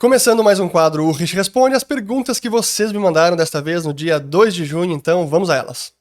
Começando mais um quadro, o Rich Responde as perguntas que vocês me mandaram desta vez no dia 2 de junho, então vamos a elas.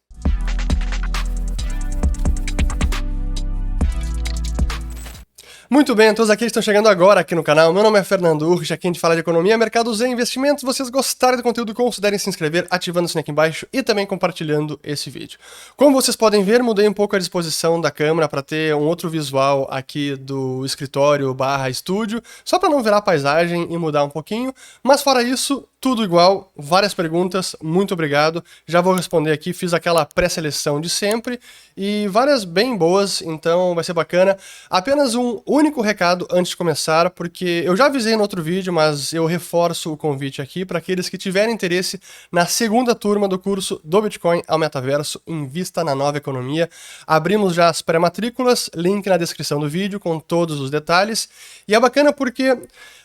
Muito bem, todos aqueles que estão chegando agora aqui no canal, meu nome é Fernando Urrich, aqui a gente fala de economia, mercados e investimentos. Se vocês gostarem do conteúdo, considerem se inscrever, ativando o sininho aqui embaixo e também compartilhando esse vídeo. Como vocês podem ver, mudei um pouco a disposição da câmera para ter um outro visual aqui do escritório barra estúdio, só para não virar paisagem e mudar um pouquinho, mas fora isso, tudo igual, várias perguntas, muito obrigado. Já vou responder aqui, fiz aquela pré-seleção de sempre e várias bem boas, então vai ser bacana. Apenas um único recado antes de começar, porque eu já avisei no outro vídeo, mas eu reforço o convite aqui para aqueles que tiverem interesse na segunda turma do curso do Bitcoin ao Metaverso Invista na Nova Economia. Abrimos já as pré-matrículas, link na descrição do vídeo com todos os detalhes. E é bacana porque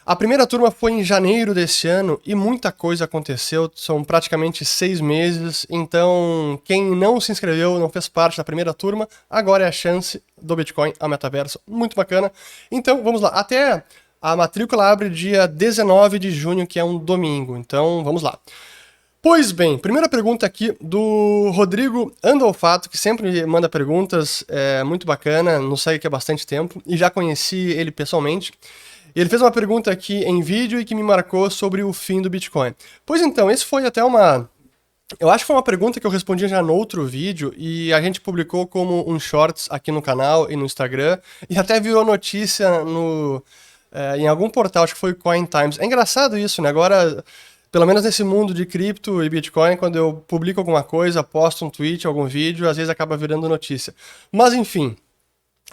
a primeira turma foi em janeiro desse ano e muita coisa aconteceu, são praticamente seis meses, então quem não se inscreveu, não fez parte da primeira turma, agora é a chance do Bitcoin ao metaverso, muito bacana. Então vamos lá, até a matrícula abre dia 19 de junho, que é um domingo, então vamos lá. Pois bem, primeira pergunta aqui do Rodrigo Andolfato, que sempre manda perguntas, é muito bacana, nos segue aqui há bastante tempo, e já conheci ele pessoalmente. Ele fez uma pergunta aqui em vídeo e que me marcou sobre o fim do Bitcoin. Pois então, esse foi até uma. Eu acho que foi uma pergunta que eu respondi já no outro vídeo e a gente publicou como um shorts aqui no canal e no Instagram e até virou notícia no, é, em algum portal, acho que foi Coin Times. É engraçado isso, né? Agora, pelo menos nesse mundo de cripto e Bitcoin, quando eu publico alguma coisa, posto um tweet, algum vídeo, às vezes acaba virando notícia. Mas enfim,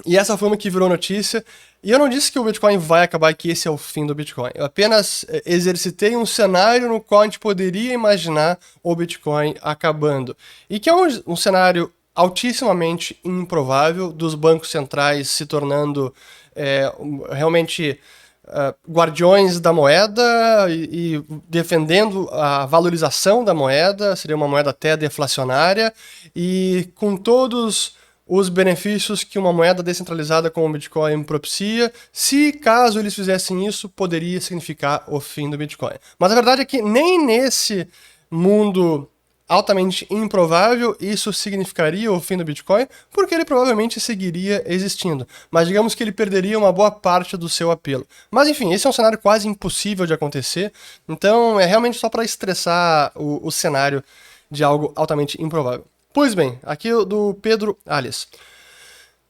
e essa foi uma que virou notícia. E eu não disse que o Bitcoin vai acabar, que esse é o fim do Bitcoin. Eu apenas eh, exercitei um cenário no qual a gente poderia imaginar o Bitcoin acabando. E que é um, um cenário altissimamente improvável dos bancos centrais se tornando é, realmente uh, guardiões da moeda e, e, defendendo a valorização da moeda, seria uma moeda até deflacionária, e com todos os benefícios que uma moeda descentralizada como o Bitcoin propicia, se caso eles fizessem isso, poderia significar o fim do Bitcoin. Mas a verdade é que nem nesse mundo altamente improvável isso significaria o fim do Bitcoin, porque ele provavelmente seguiria existindo. Mas digamos que ele perderia uma boa parte do seu apelo. Mas enfim, esse é um cenário quase impossível de acontecer, então é realmente só para estressar o, o cenário de algo altamente improvável. Pois bem, aqui do Pedro Alias.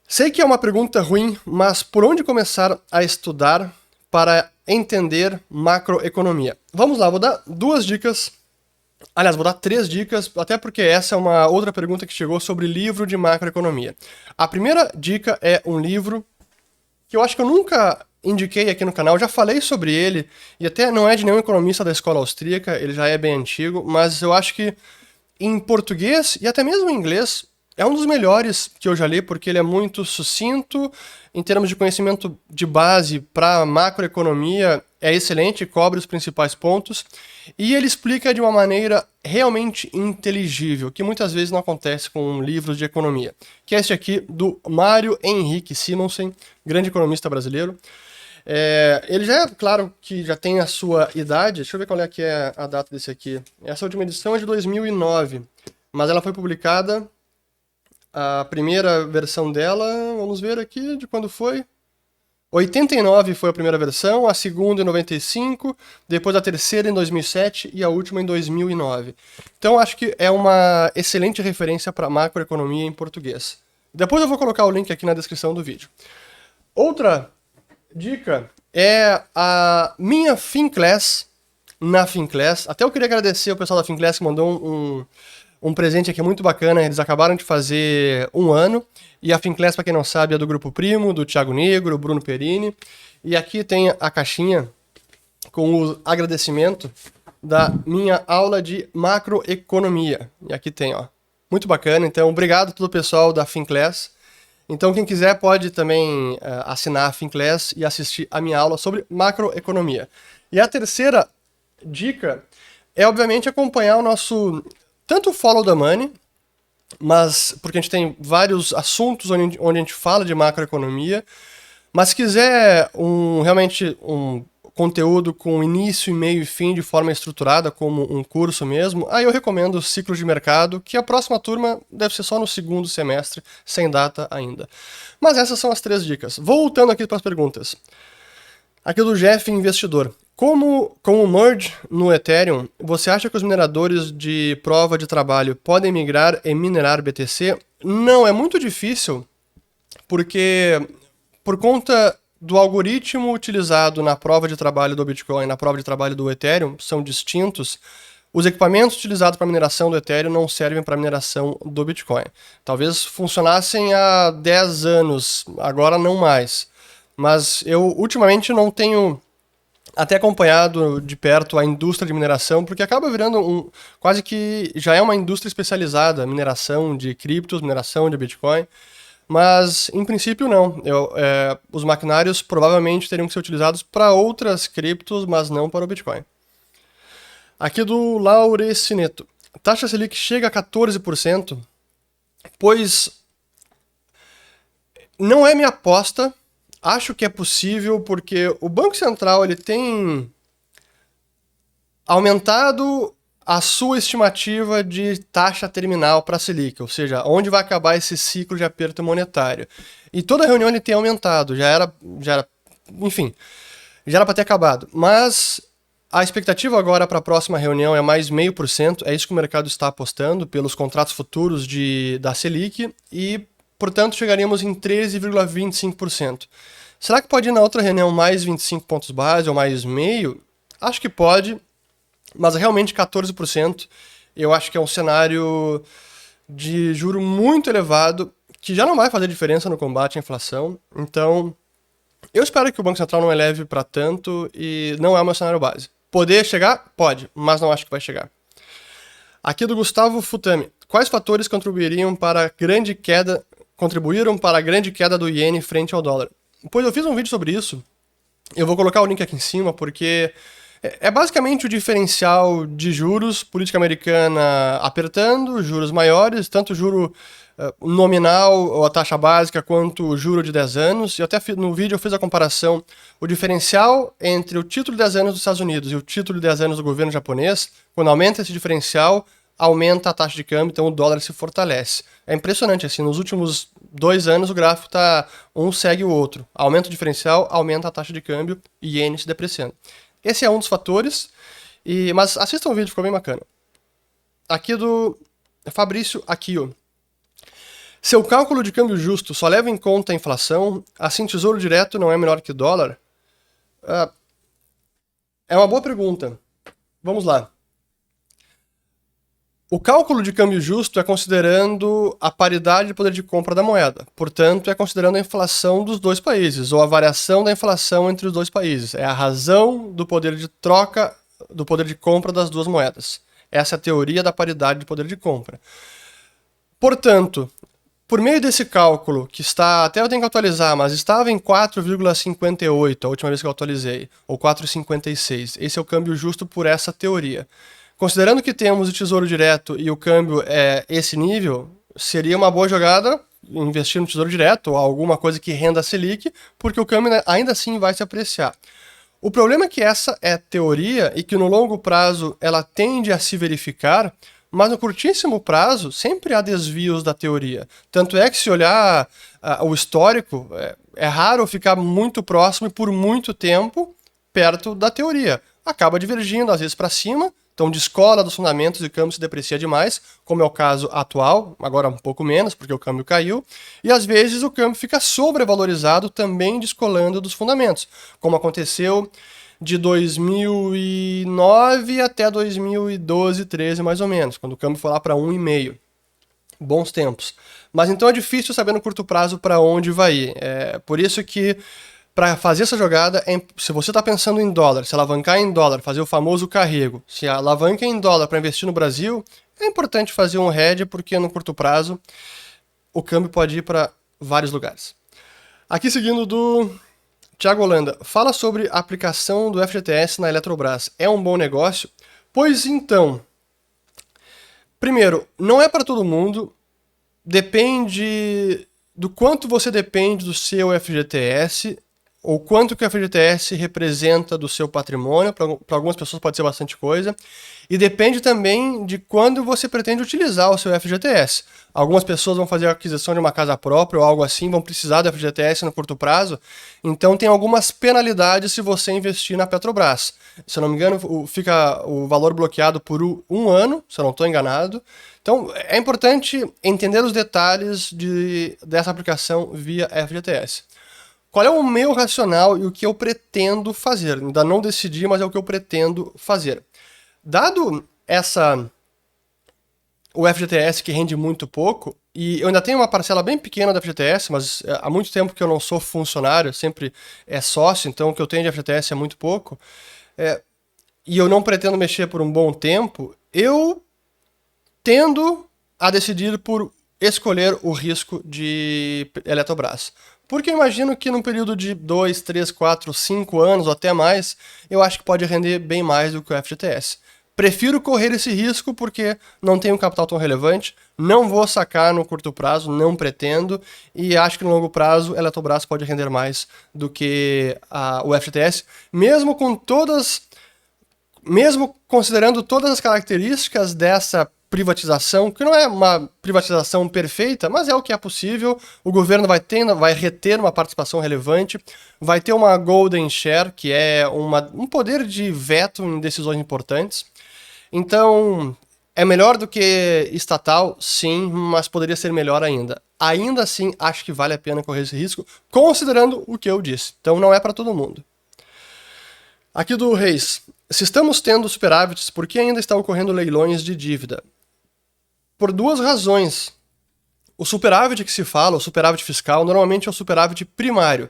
Sei que é uma pergunta ruim, mas por onde começar a estudar para entender macroeconomia? Vamos lá, vou dar duas dicas. Aliás, vou dar três dicas, até porque essa é uma outra pergunta que chegou sobre livro de macroeconomia. A primeira dica é um livro que eu acho que eu nunca indiquei aqui no canal, já falei sobre ele, e até não é de nenhum economista da escola austríaca, ele já é bem antigo, mas eu acho que em português e até mesmo em inglês, é um dos melhores que eu já li, porque ele é muito sucinto, em termos de conhecimento de base para macroeconomia, é excelente, cobre os principais pontos, e ele explica de uma maneira realmente inteligível, que muitas vezes não acontece com livros de economia, que é este aqui do Mário Henrique Simonsen, grande economista brasileiro. É, ele já é, claro, que já tem a sua idade. Deixa eu ver qual é que é a data desse aqui. Essa última edição é de 2009, mas ela foi publicada. A primeira versão dela, vamos ver aqui de quando foi. 89 foi a primeira versão, a segunda em 95, depois a terceira em 2007 e a última em 2009. Então acho que é uma excelente referência para macroeconomia em português. Depois eu vou colocar o link aqui na descrição do vídeo. Outra dica é a minha Finclass na Finclass. Até eu queria agradecer o pessoal da Finclass que mandou um, um, um presente aqui muito bacana. Eles acabaram de fazer um ano. E a Finclass, para quem não sabe, é do Grupo Primo, do Thiago Negro, Bruno Perini. E aqui tem a caixinha com o agradecimento da minha aula de macroeconomia. E aqui tem, ó. Muito bacana. Então, obrigado a todo o pessoal da Finclass. Então, quem quiser pode também uh, assinar a Finclass e assistir a minha aula sobre macroeconomia. E a terceira dica é, obviamente, acompanhar o nosso tanto Follow the Money, mas porque a gente tem vários assuntos onde, onde a gente fala de macroeconomia, mas se quiser um realmente um conteúdo com início, meio e fim de forma estruturada, como um curso mesmo, aí eu recomendo o ciclo de mercado, que a próxima turma deve ser só no segundo semestre, sem data ainda. Mas essas são as três dicas. Voltando aqui para as perguntas. Aqui do Jeff Investidor. Como com o merge no Ethereum, você acha que os mineradores de prova de trabalho podem migrar e minerar BTC? Não, é muito difícil, porque por conta do algoritmo utilizado na prova de trabalho do Bitcoin na prova de trabalho do Ethereum são distintos, os equipamentos utilizados para mineração do Ethereum não servem para mineração do Bitcoin. Talvez funcionassem há 10 anos, agora não mais. Mas eu ultimamente não tenho até acompanhado de perto a indústria de mineração, porque acaba virando um quase que já é uma indústria especializada, mineração de criptos, mineração de Bitcoin. Mas, em princípio, não. Eu, é, os maquinários provavelmente teriam que ser utilizados para outras criptos, mas não para o Bitcoin. Aqui do Laurecineto. Taxa Selic chega a 14%, pois não é minha aposta. Acho que é possível porque o Banco Central ele tem aumentado a sua estimativa de taxa terminal para a Selic, ou seja, onde vai acabar esse ciclo de aperto monetário. E toda reunião ele tem aumentado, já era, já era enfim, já era para ter acabado. Mas a expectativa agora para a próxima reunião é mais meio por cento, é isso que o mercado está apostando pelos contratos futuros de, da Selic e, portanto, chegaríamos em 13,25%. Será que pode ir na outra reunião mais 25 pontos base ou mais meio? Acho que pode, mas realmente 14%, eu acho que é um cenário de juro muito elevado, que já não vai fazer diferença no combate à inflação. Então, eu espero que o Banco Central não eleve para tanto e não é o meu cenário base. Poder chegar? Pode, mas não acho que vai chegar. Aqui do Gustavo Futami. Quais fatores contribuiriam para a grande queda, contribuíram para a grande queda do iene frente ao dólar? Pois eu fiz um vídeo sobre isso. Eu vou colocar o link aqui em cima porque é, é basicamente o diferencial de juros, política americana apertando, juros maiores, tanto juro uh, nominal ou a taxa básica quanto o juro de 10 anos. E até no vídeo eu fiz a comparação, o diferencial entre o título de 10 anos dos Estados Unidos e o título de 10 anos do governo japonês, quando aumenta esse diferencial, aumenta a taxa de câmbio, então o dólar se fortalece. É impressionante, assim, nos últimos dois anos o gráfico tá um segue o outro. Aumenta o diferencial, aumenta a taxa de câmbio e iene se depreciando. Esse é um dos fatores, e, mas assistam o vídeo, ficou bem bacana. Aqui do Fabrício Aquio. Seu cálculo de câmbio justo só leva em conta a inflação, assim tesouro direto não é menor que dólar? Uh, é uma boa pergunta. Vamos lá. O cálculo de câmbio justo é considerando a paridade de poder de compra da moeda. Portanto, é considerando a inflação dos dois países, ou a variação da inflação entre os dois países. É a razão do poder de troca, do poder de compra das duas moedas. Essa é a teoria da paridade de poder de compra. Portanto, por meio desse cálculo, que está, até eu tenho que atualizar, mas estava em 4,58 a última vez que eu atualizei, ou 4,56. Esse é o câmbio justo por essa teoria. Considerando que temos o Tesouro Direto e o câmbio é esse nível, seria uma boa jogada investir no Tesouro Direto ou alguma coisa que renda a Selic, porque o câmbio ainda assim vai se apreciar. O problema é que essa é teoria e que no longo prazo ela tende a se verificar, mas no curtíssimo prazo sempre há desvios da teoria. Tanto é que se olhar uh, o histórico, é, é raro ficar muito próximo e por muito tempo perto da teoria. Acaba divergindo, às vezes para cima, então descola dos fundamentos e o câmbio se deprecia demais, como é o caso atual, agora um pouco menos, porque o câmbio caiu, e às vezes o câmbio fica sobrevalorizado, também descolando dos fundamentos, como aconteceu de 2009 até 2012, 13 mais ou menos, quando o câmbio foi lá para 1,5. Bons tempos. Mas então é difícil saber no curto prazo para onde vai ir. É por isso que para fazer essa jogada, é, se você está pensando em dólar, se alavancar em dólar, fazer o famoso carrego, se alavanca em dólar para investir no Brasil, é importante fazer um hedge porque no curto prazo o câmbio pode ir para vários lugares. Aqui seguindo do Thiago Holanda, fala sobre a aplicação do FGTS na Eletrobras. É um bom negócio? Pois então, primeiro, não é para todo mundo, depende do quanto você depende do seu FGTS ou quanto que o FGTS representa do seu patrimônio, para algumas pessoas pode ser bastante coisa, e depende também de quando você pretende utilizar o seu FGTS. Algumas pessoas vão fazer a aquisição de uma casa própria ou algo assim, vão precisar do FGTS no curto prazo, então tem algumas penalidades se você investir na Petrobras. Se eu não me engano, fica o valor bloqueado por um ano, se eu não estou enganado. Então é importante entender os detalhes de, dessa aplicação via FGTS. Qual é o meu racional e o que eu pretendo fazer? Ainda não decidi, mas é o que eu pretendo fazer. Dado essa o FGTS que rende muito pouco, e eu ainda tenho uma parcela bem pequena do FGTS, mas é, há muito tempo que eu não sou funcionário, sempre é sócio, então o que eu tenho de FGTS é muito pouco, é, e eu não pretendo mexer por um bom tempo, eu tendo a decidir por escolher o risco de Eletrobras. Porque eu imagino que num período de 2, 3, 4, 5 anos ou até mais, eu acho que pode render bem mais do que o FGTS. Prefiro correr esse risco porque não tenho um capital tão relevante, não vou sacar no curto prazo, não pretendo, e acho que no longo prazo a Eletrobras pode render mais do que a, o FGTS, mesmo com todas. Mesmo considerando todas as características dessa privatização, que não é uma privatização perfeita, mas é o que é possível. O governo vai, ter, vai reter uma participação relevante, vai ter uma golden share, que é uma, um poder de veto em decisões importantes. Então, é melhor do que estatal, sim, mas poderia ser melhor ainda. Ainda assim, acho que vale a pena correr esse risco, considerando o que eu disse. Então, não é para todo mundo. Aqui do Reis. Se estamos tendo superávites, por que ainda está ocorrendo leilões de dívida? Por duas razões. O superávit que se fala, o superávit fiscal, normalmente é o superávit primário.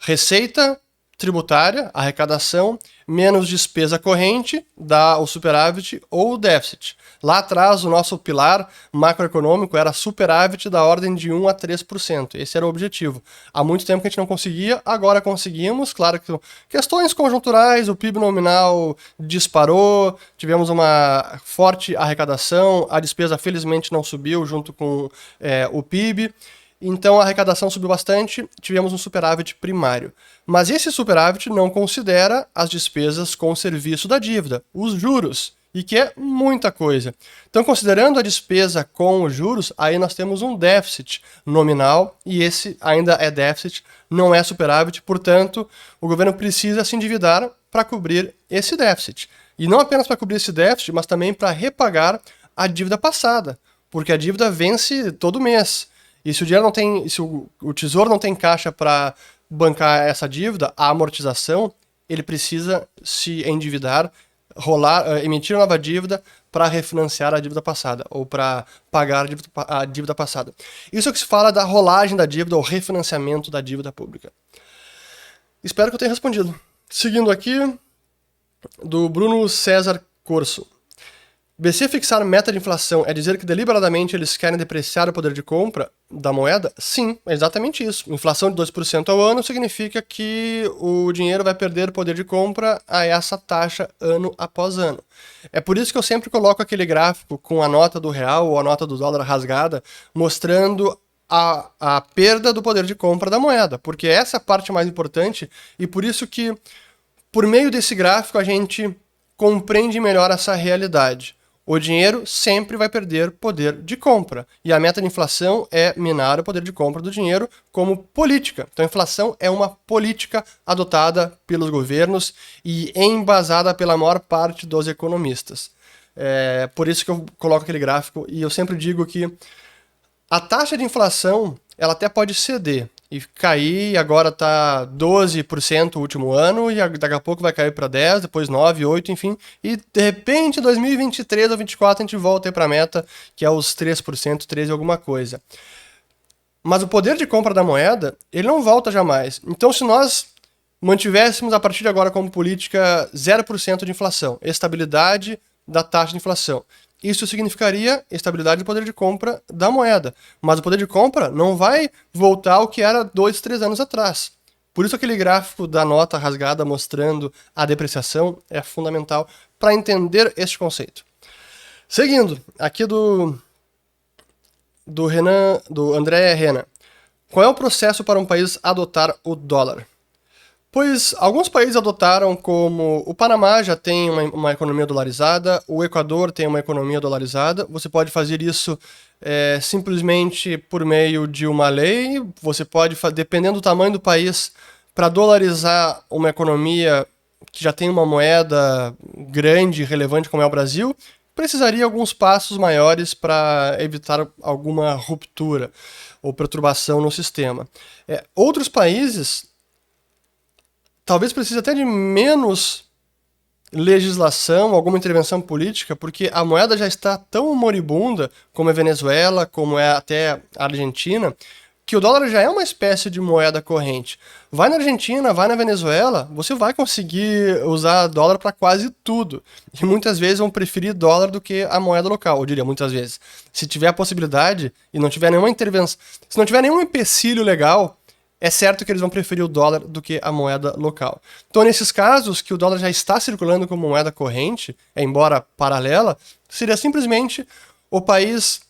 Receita tributária, arrecadação, menos despesa corrente, dá o superávit ou o déficit. Lá atrás, o nosso pilar macroeconômico era superávit da ordem de 1 a 3%. Esse era o objetivo. Há muito tempo que a gente não conseguia, agora conseguimos. Claro que questões conjunturais, o PIB nominal disparou, tivemos uma forte arrecadação, a despesa felizmente não subiu junto com é, o PIB. Então a arrecadação subiu bastante, tivemos um superávit primário. Mas esse superávit não considera as despesas com o serviço da dívida, os juros, e que é muita coisa. Então, considerando a despesa com os juros, aí nós temos um déficit nominal, e esse ainda é déficit, não é superávit, portanto, o governo precisa se endividar para cobrir esse déficit. E não apenas para cobrir esse déficit, mas também para repagar a dívida passada, porque a dívida vence todo mês. E se o dinheiro não tem, se o, o tesouro não tem caixa para bancar essa dívida, a amortização, ele precisa se endividar, rolar, uh, emitir nova dívida para refinanciar a dívida passada ou para pagar a dívida, a dívida passada. Isso é o que se fala da rolagem da dívida ou refinanciamento da dívida pública. Espero que eu tenha respondido. Seguindo aqui, do Bruno César Corso. BC fixar meta de inflação é dizer que deliberadamente eles querem depreciar o poder de compra da moeda? Sim, é exatamente isso. Inflação de 2% ao ano significa que o dinheiro vai perder poder de compra a essa taxa ano após ano. É por isso que eu sempre coloco aquele gráfico com a nota do real ou a nota do dólar rasgada, mostrando a, a perda do poder de compra da moeda, porque essa é a parte mais importante e por isso que, por meio desse gráfico, a gente compreende melhor essa realidade. O dinheiro sempre vai perder poder de compra. E a meta de inflação é minar o poder de compra do dinheiro como política. Então, a inflação é uma política adotada pelos governos e embasada pela maior parte dos economistas. É por isso que eu coloco aquele gráfico e eu sempre digo que a taxa de inflação ela até pode ceder, e cair, agora tá 12% o último ano, e daqui a pouco vai cair para 10, depois 9, 8, enfim, e de repente 2023 ou 2024 a gente volta aí para a meta, que é os 3%, 13 alguma coisa. Mas o poder de compra da moeda, ele não volta jamais. Então se nós mantivéssemos a partir de agora como política 0% de inflação, estabilidade da taxa de inflação, isso significaria estabilidade do poder de compra da moeda. Mas o poder de compra não vai voltar ao que era dois, três anos atrás. Por isso aquele gráfico da nota rasgada mostrando a depreciação é fundamental para entender este conceito. Seguindo, aqui do do Renan, do André Renan. Qual é o processo para um país adotar o dólar? Pois alguns países adotaram como o Panamá já tem uma, uma, economia dolarizada, o Equador tem uma economia dolarizada. Você pode fazer isso é, simplesmente por meio de uma lei. Você pode, dependendo do tamanho do país, para dolarizar uma economia que já tem uma moeda grande e relevante como é o Brasil, precisaria alguns passos maiores para evitar alguma ruptura ou perturbação no sistema. É, outros países talvez precise até de menos legislação, alguma intervenção política, porque a moeda já está tão moribunda, como é Venezuela, como é até a Argentina, que o dólar já é uma espécie de moeda corrente. Vai na Argentina, vai na Venezuela, você vai conseguir usar dólar para quase tudo. E muitas vezes vão preferir dólar do que a moeda local, eu diria muitas vezes. Se tiver a possibilidade e não tiver nenhuma intervenção, se não tiver nenhum empecilho legal, é certo que eles vão preferir o dólar do que a moeda local. Então, nesses casos que o dólar já está circulando como moeda corrente, embora paralela, seria simplesmente o país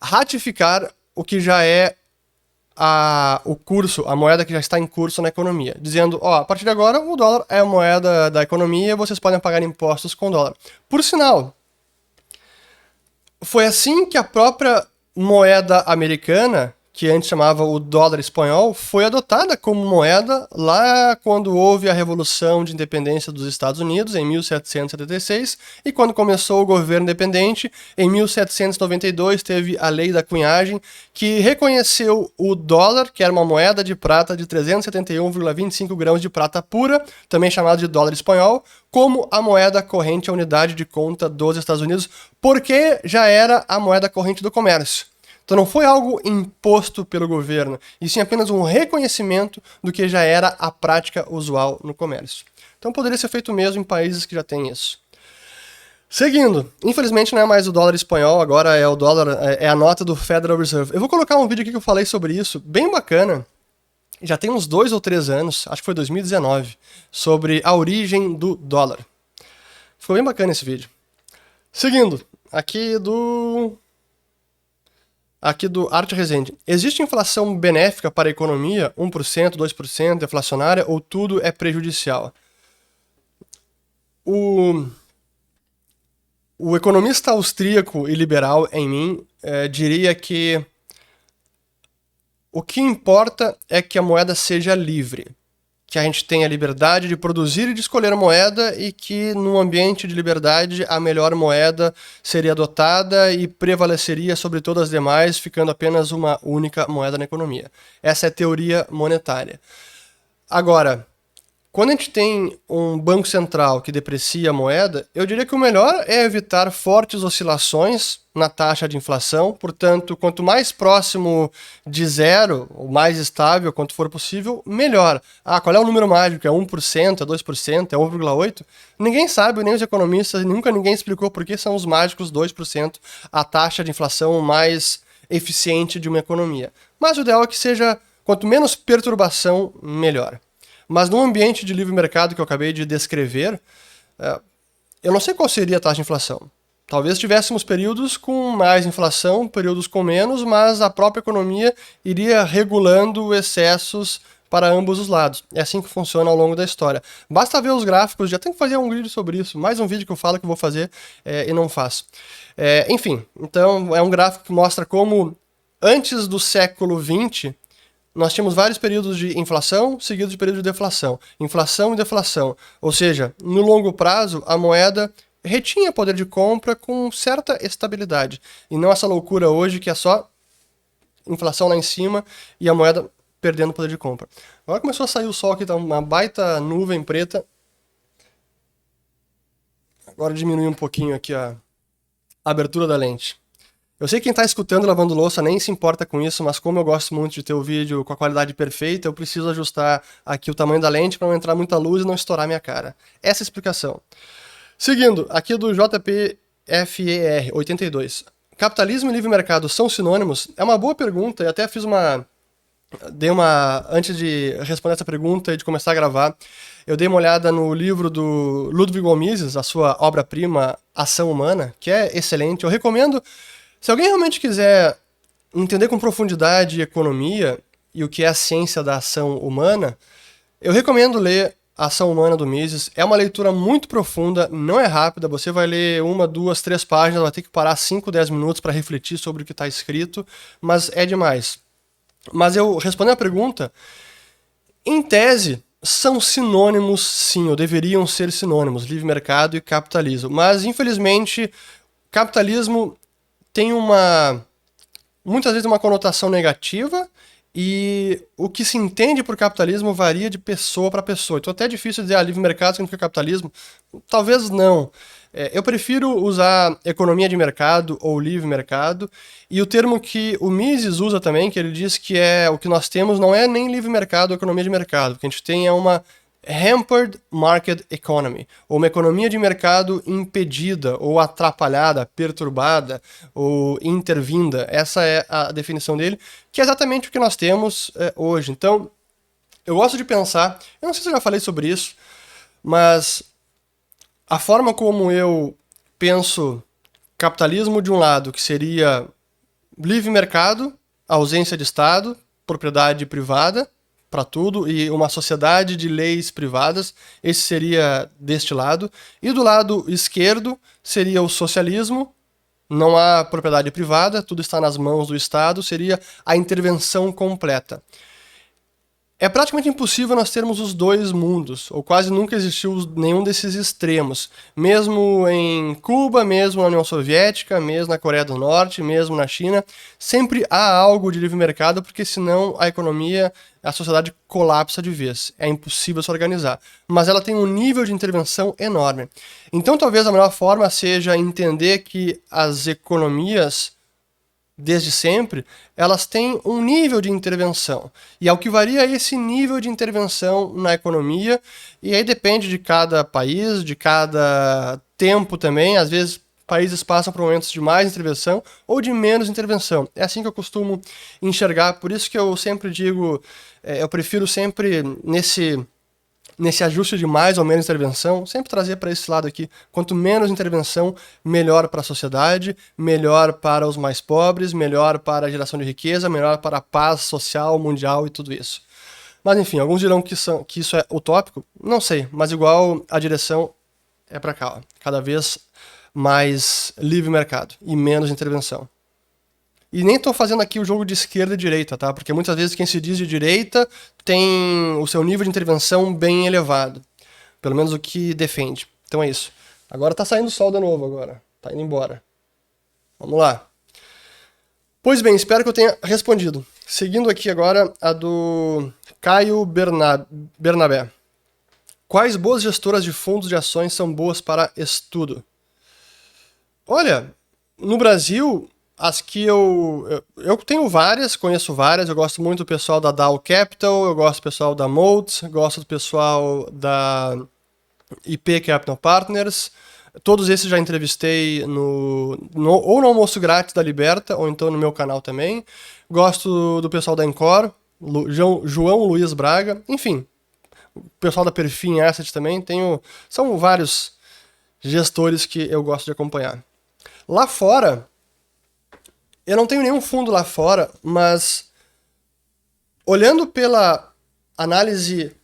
ratificar o que já é a, o curso, a moeda que já está em curso na economia, dizendo, ó, a partir de agora o dólar é a moeda da economia, vocês podem pagar impostos com dólar. Por sinal, foi assim que a própria moeda americana que antes chamava o dólar espanhol, foi adotada como moeda lá quando houve a Revolução de Independência dos Estados Unidos, em 1776, e quando começou o governo independente, em 1792, teve a Lei da Cunhagem, que reconheceu o dólar, que era uma moeda de prata de 371,25 grãos de prata pura, também chamado de dólar espanhol, como a moeda corrente, a unidade de conta dos Estados Unidos, porque já era a moeda corrente do comércio. Então não foi algo imposto pelo governo, e sim apenas um reconhecimento do que já era a prática usual no comércio. Então poderia ser feito mesmo em países que já têm isso. Seguindo, infelizmente não é mais o dólar espanhol, agora é o dólar, é, é a nota do Federal Reserve. Eu vou colocar um vídeo aqui que eu falei sobre isso, bem bacana, já tem uns dois ou três anos, acho que foi 2019, sobre a origem do dólar. Ficou bem bacana esse vídeo. Seguindo, aqui do aqui do Arte Resende. Existe inflação benéfica para a economia? 1%, 2%, deflacionária ou tudo é prejudicial? O, o economista austríaco e liberal em mim é, diria que o que importa é que a moeda seja livre que a gente tenha liberdade de produzir e de escolher a moeda e que, num ambiente de liberdade, a melhor moeda seria adotada e prevaleceria sobre todas as demais, ficando apenas uma única moeda na economia. Essa é a teoria monetária. Agora, quando a gente tem um banco central que deprecia a moeda, eu diria que o melhor é evitar fortes oscilações na taxa de inflação. Portanto, quanto mais próximo de zero, ou mais estável quanto for possível, melhor. Ah, qual é o número mágico? É 1%, é 2%, é 1,8%? Ninguém sabe, nem os economistas, nunca ninguém explicou por que são os mágicos 2% a taxa de inflação mais eficiente de uma economia. Mas o ideal é que seja quanto menos perturbação, melhor. Mas no ambiente de livre mercado que eu acabei de descrever, é, eu não sei qual seria a taxa de inflação. Talvez tivéssemos períodos com mais inflação, períodos com menos, mas a própria economia iria regulando excessos para ambos os lados. É assim que funciona ao longo da história. Basta ver os gráficos, já tem que fazer um vídeo sobre isso. Mais um vídeo que eu falo que vou fazer é, e não faço. É, enfim, então é um gráfico que mostra como antes do século XX nós tínhamos vários períodos de inflação seguidos de períodos de deflação. Inflação e deflação. Ou seja, no longo prazo, a moeda retinha poder de compra com certa estabilidade. E não essa loucura hoje que é só inflação lá em cima e a moeda perdendo poder de compra. Agora começou a sair o sol aqui, tá uma baita nuvem preta. Agora diminui um pouquinho aqui a abertura da lente. Eu sei que quem está escutando lavando louça nem se importa com isso, mas como eu gosto muito de ter o vídeo com a qualidade perfeita, eu preciso ajustar aqui o tamanho da lente para não entrar muita luz e não estourar minha cara. Essa é a explicação. Seguindo, aqui do JPFER 82. Capitalismo e livre mercado são sinônimos? É uma boa pergunta e até fiz uma dei uma antes de responder essa pergunta e de começar a gravar, eu dei uma olhada no livro do Ludwig Mises, a sua obra-prima Ação Humana, que é excelente. Eu recomendo se alguém realmente quiser entender com profundidade economia e o que é a ciência da ação humana, Eu recomendo ler Ação Humana do Mises. É uma leitura muito profunda, não é rápida. Você vai ler uma, duas, três páginas, vai ter que parar 5, 10 minutos para refletir sobre o que está escrito, mas é demais. Mas eu respondendo a pergunta, em tese, são sinônimos, sim, ou deveriam ser sinônimos, livre mercado e capitalismo. Mas, infelizmente, capitalismo tem uma. muitas vezes uma conotação negativa e o que se entende por capitalismo varia de pessoa para pessoa. Então, até é difícil dizer, ah, livre mercado significa capitalismo. Talvez não. É, eu prefiro usar economia de mercado ou livre mercado. E o termo que o Mises usa também, que ele diz que é o que nós temos não é nem livre mercado ou economia de mercado. O que a gente tem é uma hampered market economy, ou uma economia de mercado impedida, ou atrapalhada, perturbada, ou intervinda. Essa é a definição dele, que é exatamente o que nós temos é, hoje. Então, eu gosto de pensar, eu não sei se eu já falei sobre isso, mas a forma como eu penso capitalismo de um lado, que seria livre mercado, ausência de Estado, propriedade privada, para tudo e uma sociedade de leis privadas, esse seria deste lado. E do lado esquerdo seria o socialismo, não há propriedade privada, tudo está nas mãos do Estado, seria a intervenção completa. É praticamente impossível nós termos os dois mundos, ou quase nunca existiu nenhum desses extremos. Mesmo em Cuba, mesmo na União Soviética, mesmo na Coreia do Norte, mesmo na China, sempre há algo de livre mercado, porque senão a economia, a sociedade colapsa de vez. É impossível se organizar. Mas ela tem um nível de intervenção enorme. Então talvez a melhor forma seja entender que as economias desde sempre, elas têm um nível de intervenção. E ao que varia esse nível de intervenção na economia, e aí depende de cada país, de cada tempo também, às vezes países passam por momentos de mais intervenção ou de menos intervenção. É assim que eu costumo enxergar, por isso que eu sempre digo, é, eu prefiro sempre nesse nesse ajuste de mais ou menos intervenção, sempre trazer para esse lado aqui. Quanto menos intervenção, melhor para a sociedade, melhor para os mais pobres, melhor para a geração de riqueza, melhor para a paz social, mundial e tudo isso. Mas enfim, alguns dirão que, são, que isso é utópico. Não sei, mas igual a direção é para cá. Ó. Cada vez mais livre mercado e menos intervenção. E nem estou fazendo aqui o jogo de esquerda e direita, tá? Porque muitas vezes quem se diz de direita tem o seu nível de intervenção bem elevado. Pelo menos o que defende. Então é isso. Agora tá saindo sol de novo agora. Tá indo embora. Vamos lá. Pois bem, espero que eu tenha respondido. Seguindo aqui agora a do Caio Bernabé. Quais boas gestoras de fundos de ações são boas para estudo? Olha, no Brasil, as que eu, eu, eu. tenho várias, conheço várias. Eu gosto muito do pessoal da Dow Capital, eu gosto do pessoal da Modes, gosto do pessoal da IP Capital Partners. Todos esses já entrevistei no, no, ou no almoço grátis da Liberta, ou então no meu canal também. Gosto do pessoal da Encore, Lu, João, João Luiz Braga, enfim. O pessoal da Perfin Asset também. Tenho, são vários gestores que eu gosto de acompanhar. Lá fora, eu não tenho nenhum fundo lá fora, mas olhando pela análise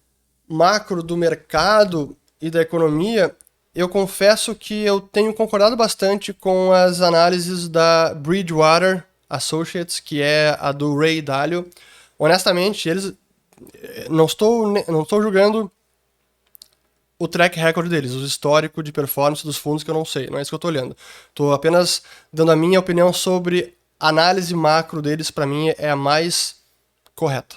macro do mercado e da economia, eu confesso que eu tenho concordado bastante com as análises da Bridgewater Associates, que é a do Ray Dalio. Honestamente, eles não estou não estou julgando o track record deles, o histórico de performance dos fundos que eu não sei, não é isso que eu estou olhando. Estou apenas dando a minha opinião sobre análise macro deles, para mim, é a mais correta.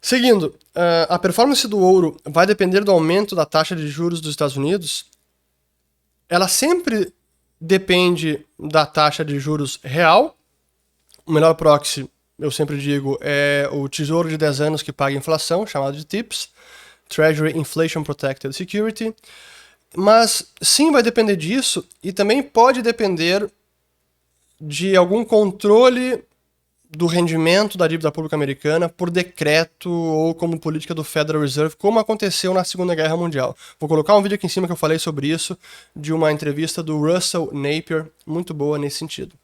Seguindo, eh, a performance do ouro vai depender do aumento da taxa de juros dos Estados Unidos. Ela sempre depende da taxa de juros real. O melhor proxy, eu sempre digo, é o tesouro de 10 anos que paga inflação, chamado de TIPS, Treasury Inflation Protected Security. Mas sim, vai depender disso e também pode depender de algum controle do rendimento da dívida pública americana por decreto ou como política do Federal Reserve, como aconteceu na Segunda Guerra Mundial. Vou colocar um vídeo aqui em cima que eu falei sobre isso, de uma entrevista do Russell Napier, muito boa nesse sentido.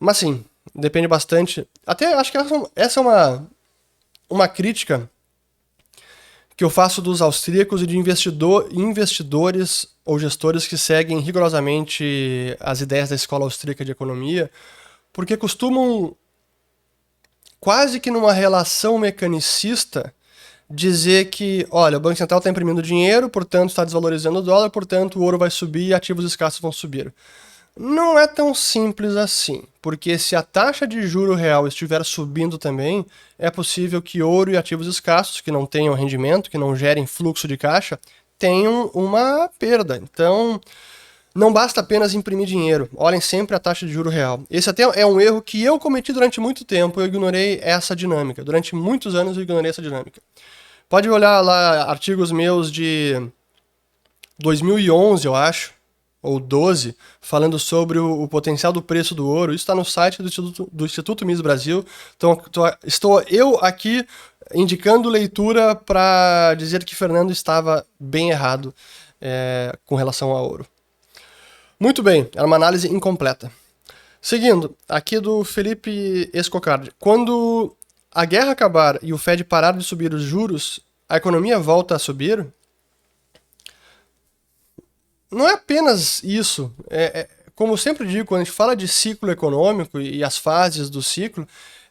Mas sim, depende bastante. Até acho que essa é uma, uma crítica que eu faço dos austríacos e de investidor, investidores ou gestores que seguem rigorosamente as ideias da escola austríaca de economia, porque costumam, quase que numa relação mecanicista, dizer que, olha, o Banco Central está imprimindo dinheiro, portanto está desvalorizando o dólar, portanto o ouro vai subir e ativos escassos vão subir. Não é tão simples assim, porque se a taxa de juro real estiver subindo também, é possível que ouro e ativos escassos, que não tenham rendimento, que não gerem fluxo de caixa, tenham uma perda. Então, não basta apenas imprimir dinheiro, olhem sempre a taxa de juro real. Esse até é um erro que eu cometi durante muito tempo, eu ignorei essa dinâmica. Durante muitos anos eu ignorei essa dinâmica. Pode olhar lá artigos meus de 2011, eu acho, ou 12, falando sobre o, o potencial do preço do ouro. Isso está no site do Instituto, do Instituto Brasil. Então, tô, estou eu aqui indicando leitura para dizer que Fernando estava bem errado é, com relação ao ouro. Muito bem, era uma análise incompleta. Seguindo, aqui do Felipe Escocardi. Quando a guerra acabar e o Fed parar de subir os juros, a economia volta a subir? Não é apenas isso. É, é, como eu sempre digo, quando a gente fala de ciclo econômico e as fases do ciclo,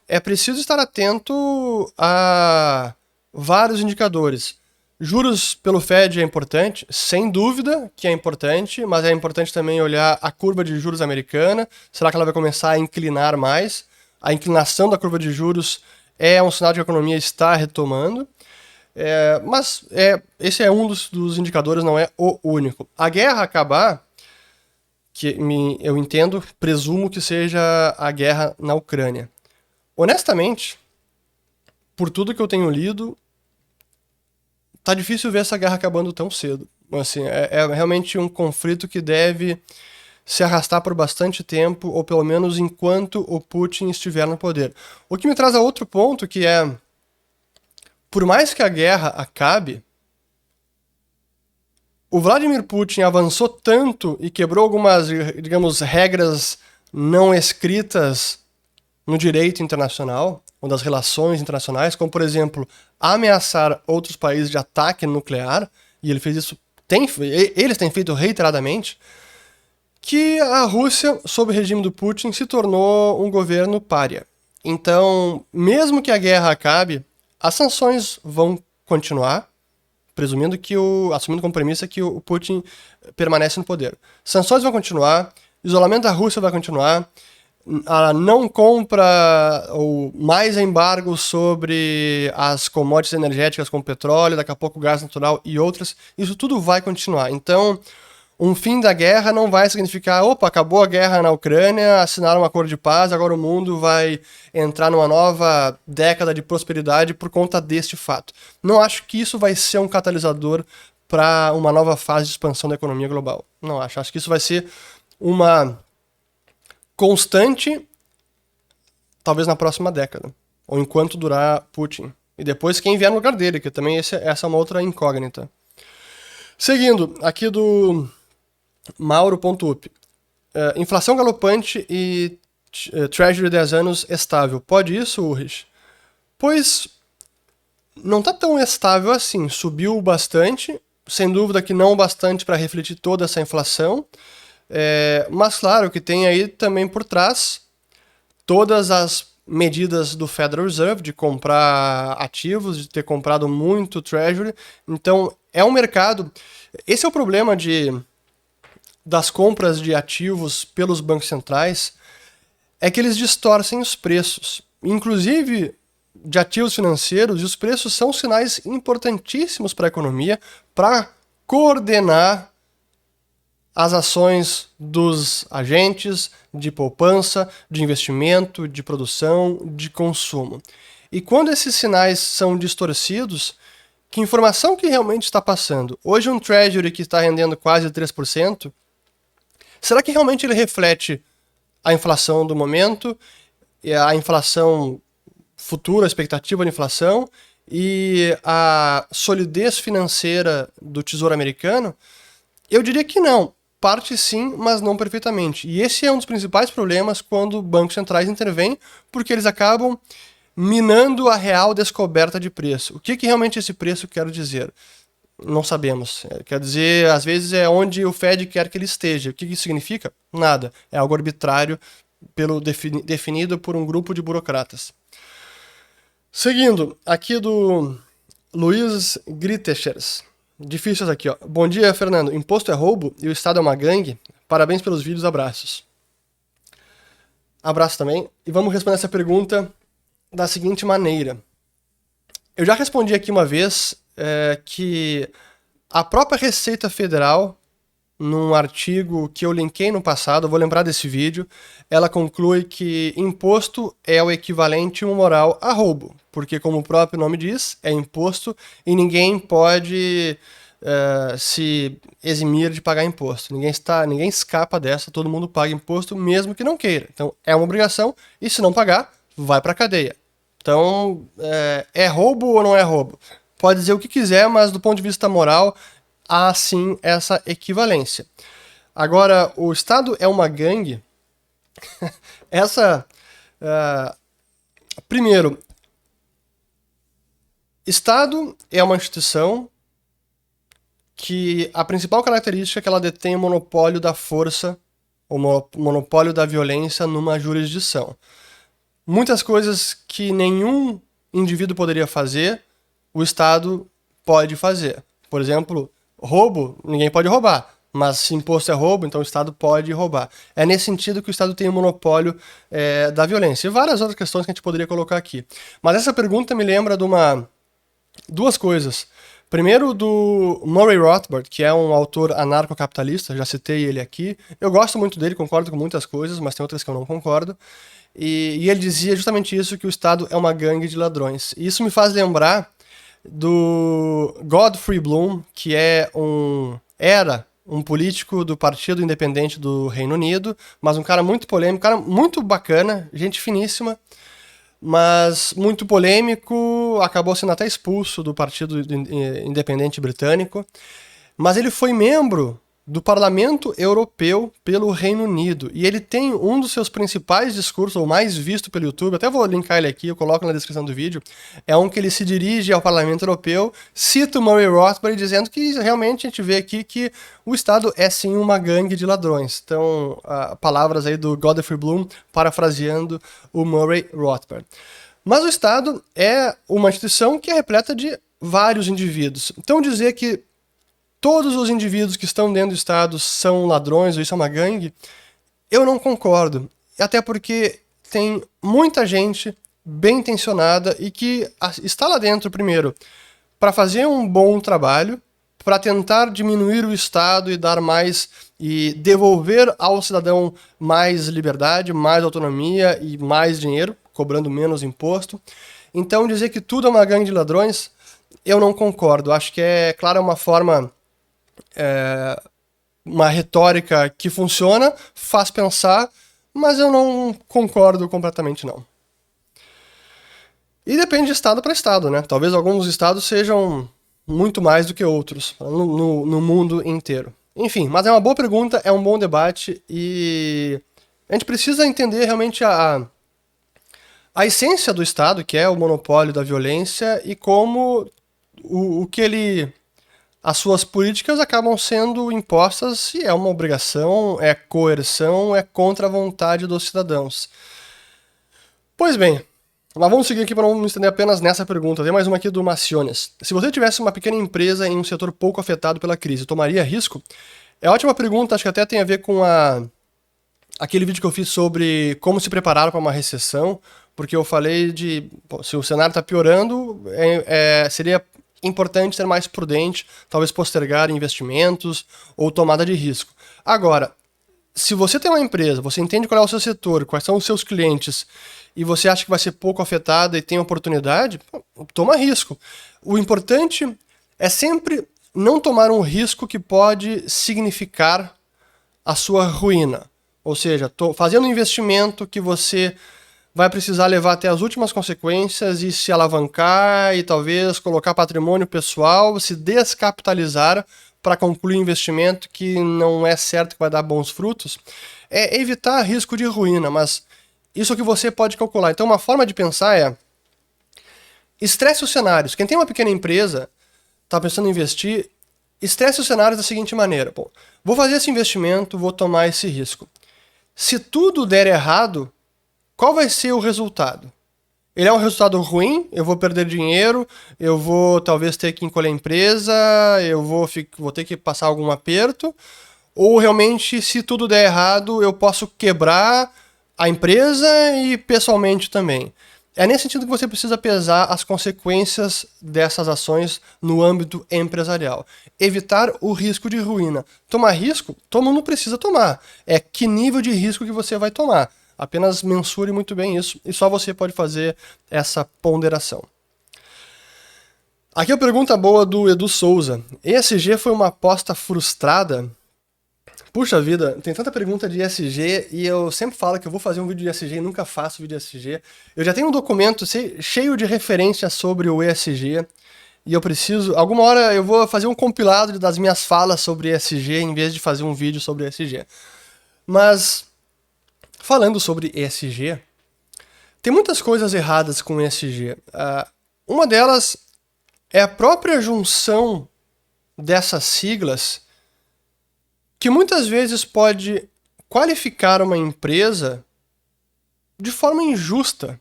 é preciso estar atento a vários indicadores. Juros pelo Fed é importante, sem dúvida que é importante, mas é importante também olhar a curva de juros americana. Será que ela vai começar a inclinar mais? A inclinação da curva de juros é um sinal de que a economia está retomando. É, mas é, esse é um dos, dos, indicadores, não é o único. A guerra acabar, que me, eu entendo, presumo que seja a guerra na Ucrânia. Honestamente, por tudo que eu tenho lido, tá difícil ver essa guerra acabando tão cedo. Assim, é, é realmente um conflito que deve se arrastar por bastante tempo, ou pelo menos enquanto o Putin estiver no poder. O que me traz a outro ponto, que é, por mais que a guerra acabe, o Vladimir Putin avançou tanto e quebrou algumas, digamos, regras não escritas no direito internacional, ou das relações internacionais, como, por exemplo, ameaçar outros países de ataque nuclear, e ele fez isso, tem, eles têm feito reiteradamente, que a Rússia, sob o regime do Putin, se tornou um governo pária. Então, mesmo que a guerra acabe, as sanções vão continuar, presumindo que o. assumindo como premissa que o Putin permanece no poder. Sanções vão continuar, isolamento da Rússia vai continuar, a não compra ou mais embargo sobre as commodities energéticas como petróleo, daqui a pouco gás natural e outras, isso tudo vai continuar. Então, um fim da guerra não vai significar, opa, acabou a guerra na Ucrânia, assinaram um acordo de paz, agora o mundo vai entrar numa nova década de prosperidade por conta deste fato. Não acho que isso vai ser um catalisador para uma nova fase de expansão da economia global. Não acho. Acho que isso vai ser uma constante, talvez na próxima década, ou enquanto durar Putin. E depois quem vier no lugar dele, que também esse, essa é uma outra incógnita. Seguindo, aqui do Mauro.up. Uh, inflação galopante e uh, Treasury 10 anos estável. Pode isso, Urrich? Pois não está tão estável assim. Subiu bastante, sem dúvida que não bastante para refletir toda essa inflação. É, mas claro que tem aí também por trás todas as medidas do Federal Reserve de comprar ativos, de ter comprado muito Treasury. Então é um mercado. Esse é o problema de das compras de ativos pelos bancos centrais é que eles distorcem os preços, inclusive de ativos financeiros, e os preços são sinais importantíssimos para a economia para coordenar as ações dos agentes de poupança, de investimento, de produção, de consumo. E quando esses sinais são distorcidos, que informação que realmente está passando? Hoje um treasury que está rendendo quase 3%, será que realmente ele reflete a inflação do momento, a inflação futura, a expectativa de inflação e a solidez financeira do Tesouro Americano? Eu diria que não parte sim, mas não perfeitamente. E esse é um dos principais problemas quando bancos centrais intervêm, porque eles acabam minando a real descoberta de preço. O que, que realmente esse preço quer dizer? Não sabemos. É, quer dizer, às vezes é onde o Fed quer que ele esteja. O que isso significa? Nada. É algo arbitrário pelo defini definido por um grupo de burocratas. Seguindo, aqui do Luiz Gritechers. Difíceis aqui, ó. Bom dia, Fernando. Imposto é roubo e o Estado é uma gangue? Parabéns pelos vídeos, abraços. Abraço também. E vamos responder essa pergunta da seguinte maneira. Eu já respondi aqui uma vez é, que a própria Receita Federal, num artigo que eu linkei no passado, vou lembrar desse vídeo, ela conclui que imposto é o equivalente moral a roubo, porque, como o próprio nome diz, é imposto e ninguém pode uh, se eximir de pagar imposto. Ninguém, está, ninguém escapa dessa, todo mundo paga imposto mesmo que não queira. Então, é uma obrigação e, se não pagar, vai para cadeia. Então, é, é roubo ou não é roubo? Pode dizer o que quiser, mas do ponto de vista moral, há sim essa equivalência. Agora, o Estado é uma gangue. essa. Uh, primeiro, Estado é uma instituição que a principal característica é que ela detém o monopólio da força, o monopólio da violência numa jurisdição. Muitas coisas que nenhum indivíduo poderia fazer, o Estado pode fazer. Por exemplo, roubo, ninguém pode roubar. Mas se imposto é roubo, então o Estado pode roubar. É nesse sentido que o Estado tem o monopólio é, da violência. E várias outras questões que a gente poderia colocar aqui. Mas essa pergunta me lembra de uma. duas coisas. Primeiro do Murray Rothbard, que é um autor anarcocapitalista, já citei ele aqui. Eu gosto muito dele, concordo com muitas coisas, mas tem outras que eu não concordo. E, e ele dizia justamente isso, que o Estado é uma gangue de ladrões. E isso me faz lembrar do Godfrey Bloom, que é um era um político do Partido Independente do Reino Unido, mas um cara muito polêmico, um cara muito bacana, gente finíssima, mas muito polêmico, acabou sendo até expulso do Partido Independente Britânico. Mas ele foi membro do Parlamento Europeu pelo Reino Unido. E ele tem um dos seus principais discursos, ou mais visto pelo YouTube, até vou linkar ele aqui, eu coloco na descrição do vídeo, é um que ele se dirige ao Parlamento Europeu, cita o Murray Rothbard dizendo que realmente a gente vê aqui que o Estado é sim uma gangue de ladrões. Então, palavras aí do Godfrey Bloom parafraseando o Murray Rothbard. Mas o Estado é uma instituição que é repleta de vários indivíduos. Então dizer que todos os indivíduos que estão dentro do Estado são ladrões ou isso é uma gangue, eu não concordo. Até porque tem muita gente bem intencionada e que está lá dentro, primeiro, para fazer um bom trabalho, para tentar diminuir o Estado e dar mais e devolver ao cidadão mais liberdade, mais autonomia e mais dinheiro, cobrando menos imposto. Então dizer que tudo é uma gangue de ladrões, eu não concordo. Acho que é, claro, uma forma é, uma retórica que funciona, faz pensar, mas eu não concordo completamente não. E depende de estado para estado, né? Talvez alguns estados sejam muito mais do que outros no, no, no, mundo inteiro. Enfim, mas é uma boa pergunta, é um bom debate e a gente precisa entender realmente a, a essência do Estado, que é o monopólio da violência, e como o, o que ele as suas políticas acabam sendo impostas e é uma obrigação, é coerção, é contra a vontade dos cidadãos. Pois bem, mas vamos seguir aqui para não me estender apenas nessa pergunta. Tem mais uma aqui do Maciones. Se você tivesse uma pequena empresa em um setor pouco afetado pela crise, tomaria risco? É ótima pergunta, acho que até tem a ver com a aquele vídeo que eu fiz sobre como se preparar para uma recessão, porque eu falei de se o cenário está piorando, é, é, seria importante ser mais prudente, talvez postergar investimentos ou tomada de risco. Agora, se você tem uma empresa, você entende qual é o seu setor, quais são os seus clientes, e você acha que vai ser pouco afetada e tem oportunidade, toma risco. O importante é sempre não tomar um risco que pode significar a sua ruína. Ou seja, fazendo um investimento que você vai precisar levar até as últimas consequências e se alavancar e talvez colocar patrimônio pessoal, se descapitalizar para concluir investimento que não é certo que vai dar bons frutos, é evitar risco de ruína, mas isso que você pode calcular. Então, uma forma de pensar é estresse os cenários. Quem tem uma pequena empresa, está pensando em investir, estresse os cenários da seguinte maneira: Pô, vou fazer esse investimento, vou tomar esse risco. Se tudo der errado, qual vai ser o resultado? Ele é um resultado ruim, eu vou perder dinheiro, eu vou talvez ter que encolher a empresa, eu vou, vou ter que passar algum aperto, ou realmente, se tudo der errado, eu posso quebrar a empresa e pessoalmente também. É nesse sentido que você precisa pesar as consequências dessas ações no âmbito empresarial. Evitar o risco de ruína. Tomar risco, todo mundo precisa tomar. É que nível de risco que você vai tomar. Apenas mensure muito bem isso e só você pode fazer essa ponderação. Aqui a pergunta boa do Edu Souza. ESG foi uma aposta frustrada? Puxa vida, tem tanta pergunta de ESG e eu sempre falo que eu vou fazer um vídeo de ESG e nunca faço vídeo de ESG. Eu já tenho um documento cheio de referências sobre o ESG e eu preciso. Alguma hora eu vou fazer um compilado das minhas falas sobre ESG em vez de fazer um vídeo sobre ESG. Mas Falando sobre ESG, tem muitas coisas erradas com ESG. Uh, ah, uma delas é a própria junção dessas siglas, que muitas vezes pode qualificar uma empresa de forma injusta,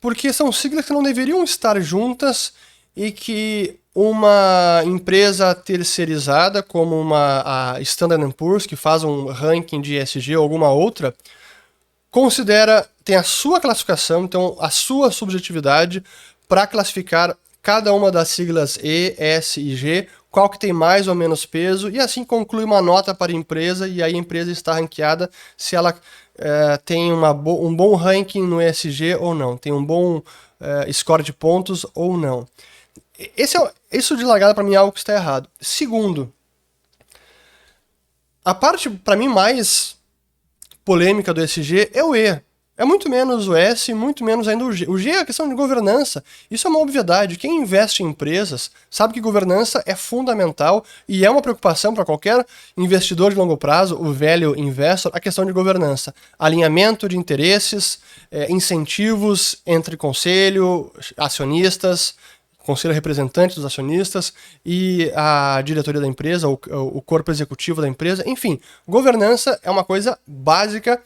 porque são siglas que não deveriam estar juntas e que uma empresa terceirizada como uma a Standard Poor's que faz um ranking de ESG ou alguma outra considera, tem a sua classificação, então a sua subjetividade para classificar cada uma das siglas E, S e G, qual que tem mais ou menos peso, e assim conclui uma nota para a empresa, e aí a empresa está ranqueada se ela é, tem uma bo um bom ranking no ESG ou não, tem um bom é, score de pontos ou não. Esse é, isso de largada para mim é algo que está errado. Segundo, a parte para mim mais polêmica do SG é o E. É muito menos o S, muito menos ainda o G. O G é a questão de governança. Isso é uma obviedade. Quem investe em empresas sabe que governança é fundamental e é uma preocupação para qualquer investidor de longo prazo, o velho investor, a questão de governança. Alinhamento de interesses, é, incentivos entre conselho, acionistas, conselho representante dos acionistas e a diretoria da empresa, o, o corpo executivo da empresa. Enfim, governança é uma coisa básica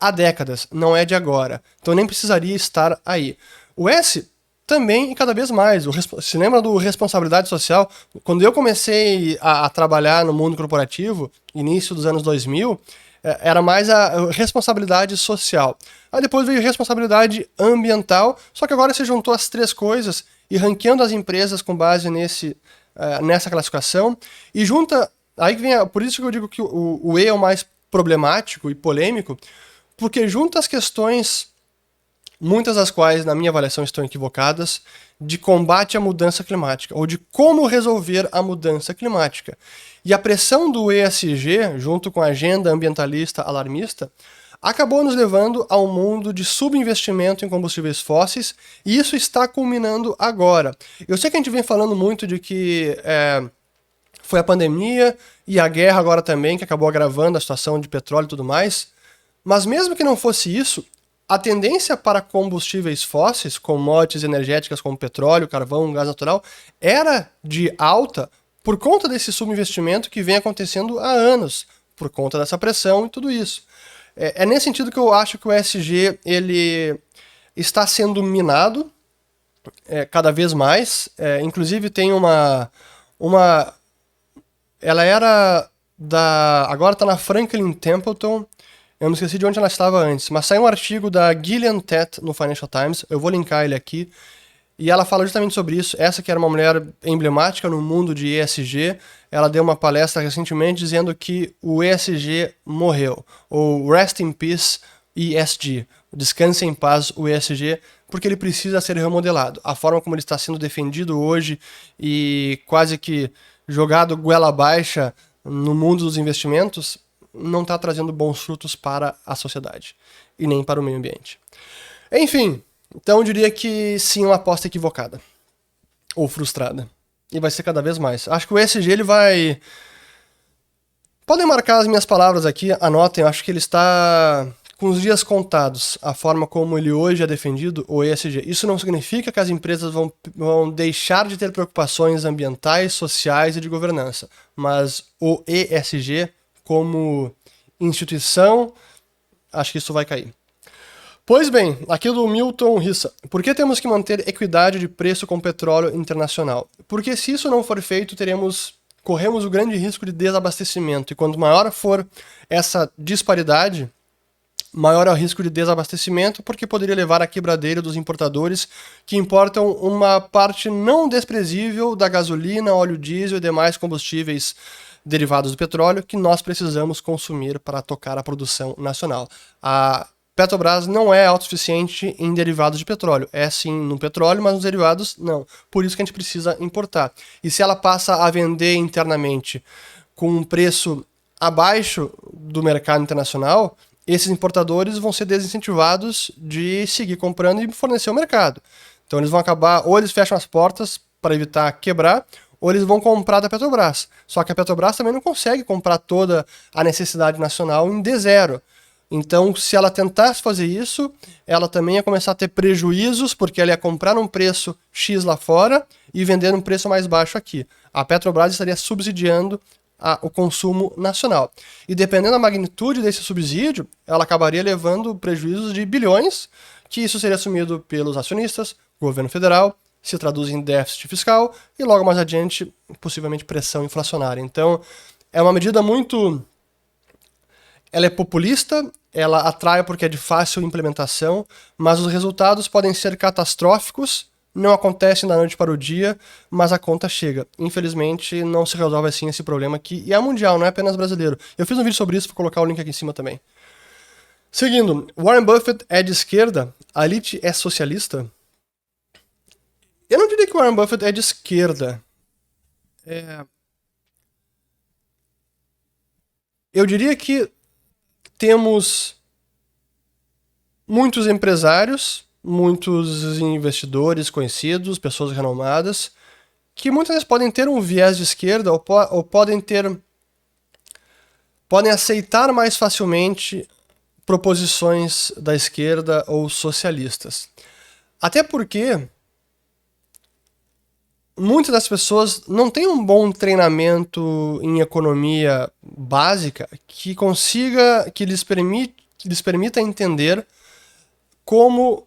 há décadas, não é de agora. Então nem precisaria estar aí. O S também e cada vez mais. O, se lembra do responsabilidade social? Quando eu comecei a, a trabalhar no mundo corporativo, início dos anos 2000, é, era mais a responsabilidade social. Aí depois veio responsabilidade ambiental, só que agora você juntou as três coisas e ranqueando as empresas com base nesse, uh, nessa classificação, e junta. Aí vem a, por isso que eu digo que o, o E é o mais problemático e polêmico, porque junta as questões, muitas das quais, na minha avaliação, estão equivocadas, de combate à mudança climática, ou de como resolver a mudança climática. E a pressão do ESG, junto com a agenda ambientalista alarmista, acabou nos levando a um mundo de subinvestimento em combustíveis fósseis, e isso está culminando agora. Eu sei que a gente vem falando muito de que é, foi a pandemia e a guerra agora também que acabou agravando a situação de petróleo e tudo mais, mas mesmo que não fosse isso, a tendência para combustíveis fósseis, commodities energéticas como petróleo, carvão, gás natural, era de alta por conta desse subinvestimento que vem acontecendo há anos, por conta dessa pressão e tudo isso. É, é, nesse sentido que eu acho que o ESG ele está sendo minado é, cada vez mais. É, inclusive tem uma uma ela era da agora está na Franklin Templeton. Eu me esqueci de onde ela estava antes, mas saiu um artigo da Gillian Tett no Financial Times. Eu vou linkar ele aqui. E ela fala justamente sobre isso. Essa que era uma mulher emblemática no mundo de ESG, ela deu uma palestra recentemente dizendo que o ESG morreu, ou Rest in Peace ESG, Descanse em Paz o ESG, porque ele precisa ser remodelado. A forma como ele está sendo defendido hoje e quase que jogado goela baixa no mundo dos investimentos não está trazendo bons frutos para a sociedade e nem para o meio ambiente. Enfim, então eu diria que sim, uma aposta equivocada. Ou frustrada. E vai ser cada vez mais. Acho que o ESG ele vai. Podem marcar as minhas palavras aqui, anotem, acho que ele está com os dias contados, a forma como ele hoje é defendido, o ESG, isso não significa que as empresas vão, vão deixar de ter preocupações ambientais, sociais e de governança, mas o ESG, como instituição, acho que isso vai cair. Pois bem, aqui do Milton Rissa. Por que temos que manter equidade de preço com petróleo internacional? Porque se isso não for feito, teremos corremos o grande risco de desabastecimento. E quanto maior for essa disparidade, maior é o risco de desabastecimento, porque poderia levar à quebradeira dos importadores que importam uma parte não desprezível da gasolina, óleo diesel e demais combustíveis derivados do petróleo que nós precisamos consumir para tocar a produção nacional. A Petrobras não é autossuficiente em derivados de petróleo. É sim no petróleo, mas nos derivados não. Por isso que a gente precisa importar. E se ela passa a vender internamente com um preço abaixo do mercado internacional, esses importadores vão ser desincentivados de seguir comprando e fornecer ao mercado. Então eles vão acabar, ou eles fecham as portas para evitar quebrar, ou eles vão comprar da Petrobras. Só que a Petrobras também não consegue comprar toda a necessidade nacional em D0. Então, se ela tentasse fazer isso, ela também ia começar a ter prejuízos, porque ela ia comprar um preço X lá fora e vender um preço mais baixo aqui. A Petrobras estaria subsidiando a, o consumo nacional. E dependendo da magnitude desse subsídio, ela acabaria levando prejuízos de bilhões, que isso seria assumido pelos acionistas, governo federal, se traduz em déficit fiscal e logo mais adiante, possivelmente pressão inflacionária. Então, é uma medida muito ela é populista, ela atrai porque é de fácil implementação, mas os resultados podem ser catastróficos não acontece da noite para o dia, mas a conta chega. Infelizmente, não se resolve assim esse problema aqui. E é mundial, não é apenas brasileiro. Eu fiz um vídeo sobre isso, vou colocar o link aqui em cima também. Seguindo, Warren Buffett é de esquerda, a elite é socialista? Eu não diria que Warren Buffett é de esquerda. É... Eu diria que temos muitos empresários muitos investidores conhecidos, pessoas renomadas, que muitas vezes podem ter um viés de esquerda ou, po ou podem ter. podem aceitar mais facilmente proposições da esquerda ou socialistas. Até porque muitas das pessoas não têm um bom treinamento em economia básica que consiga, que lhes, permite, que lhes permita entender como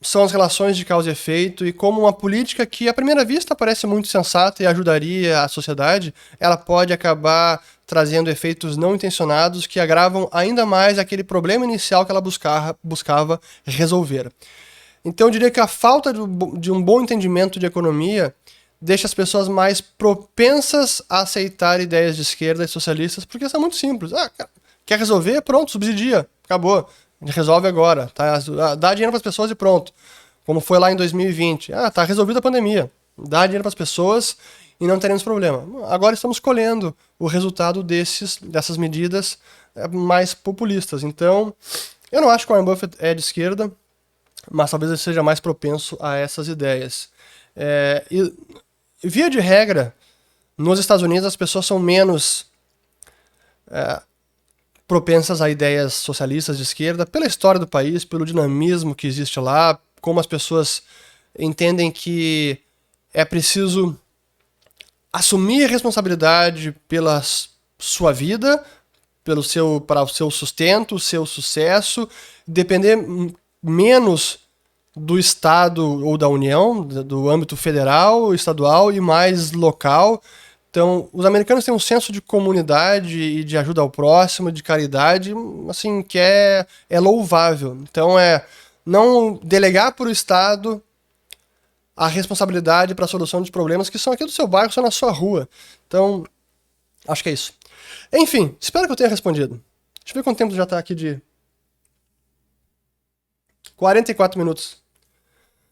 são as relações de causa e efeito e como uma política que à primeira vista parece muito sensata e ajudaria a sociedade, ela pode acabar trazendo efeitos não intencionados que agravam ainda mais aquele problema inicial que ela buscava, buscava resolver. Então eu diria que a falta de um bom entendimento de economia deixa as pessoas mais propensas a aceitar ideias de esquerda e socialistas, porque são muito simples. Ah, quer resolver? Pronto, subsidia. Acabou resolve agora, tá? Dá dinheiro para as pessoas e pronto. Como foi lá em 2020. Ah, tá resolvida a pandemia. Dá dinheiro para as pessoas e não teremos problema. Agora estamos colhendo o resultado desses, dessas medidas é, mais populistas. Então, eu não acho que o Warren Buffett é de esquerda, mas talvez ele seja mais propenso a essas ideias. É, e, via de regra, nos Estados Unidos as pessoas são menos é, propensas a ideias socialistas de esquerda, pela história do país, pelo dinamismo que existe lá, como as pessoas entendem que é preciso assumir responsabilidade pela sua vida, pelo seu para o seu sustento, seu sucesso, depender menos do estado ou da União, do âmbito federal, estadual e mais local. Então, os americanos têm um senso de comunidade e de ajuda ao próximo, de caridade, assim, que é, é louvável. Então, é não delegar para o Estado a responsabilidade para a solução dos problemas que são aqui do seu bairro, são na sua rua. Então, acho que é isso. Enfim, espero que eu tenha respondido. Deixa eu ver quanto tempo já está aqui de. 44 minutos.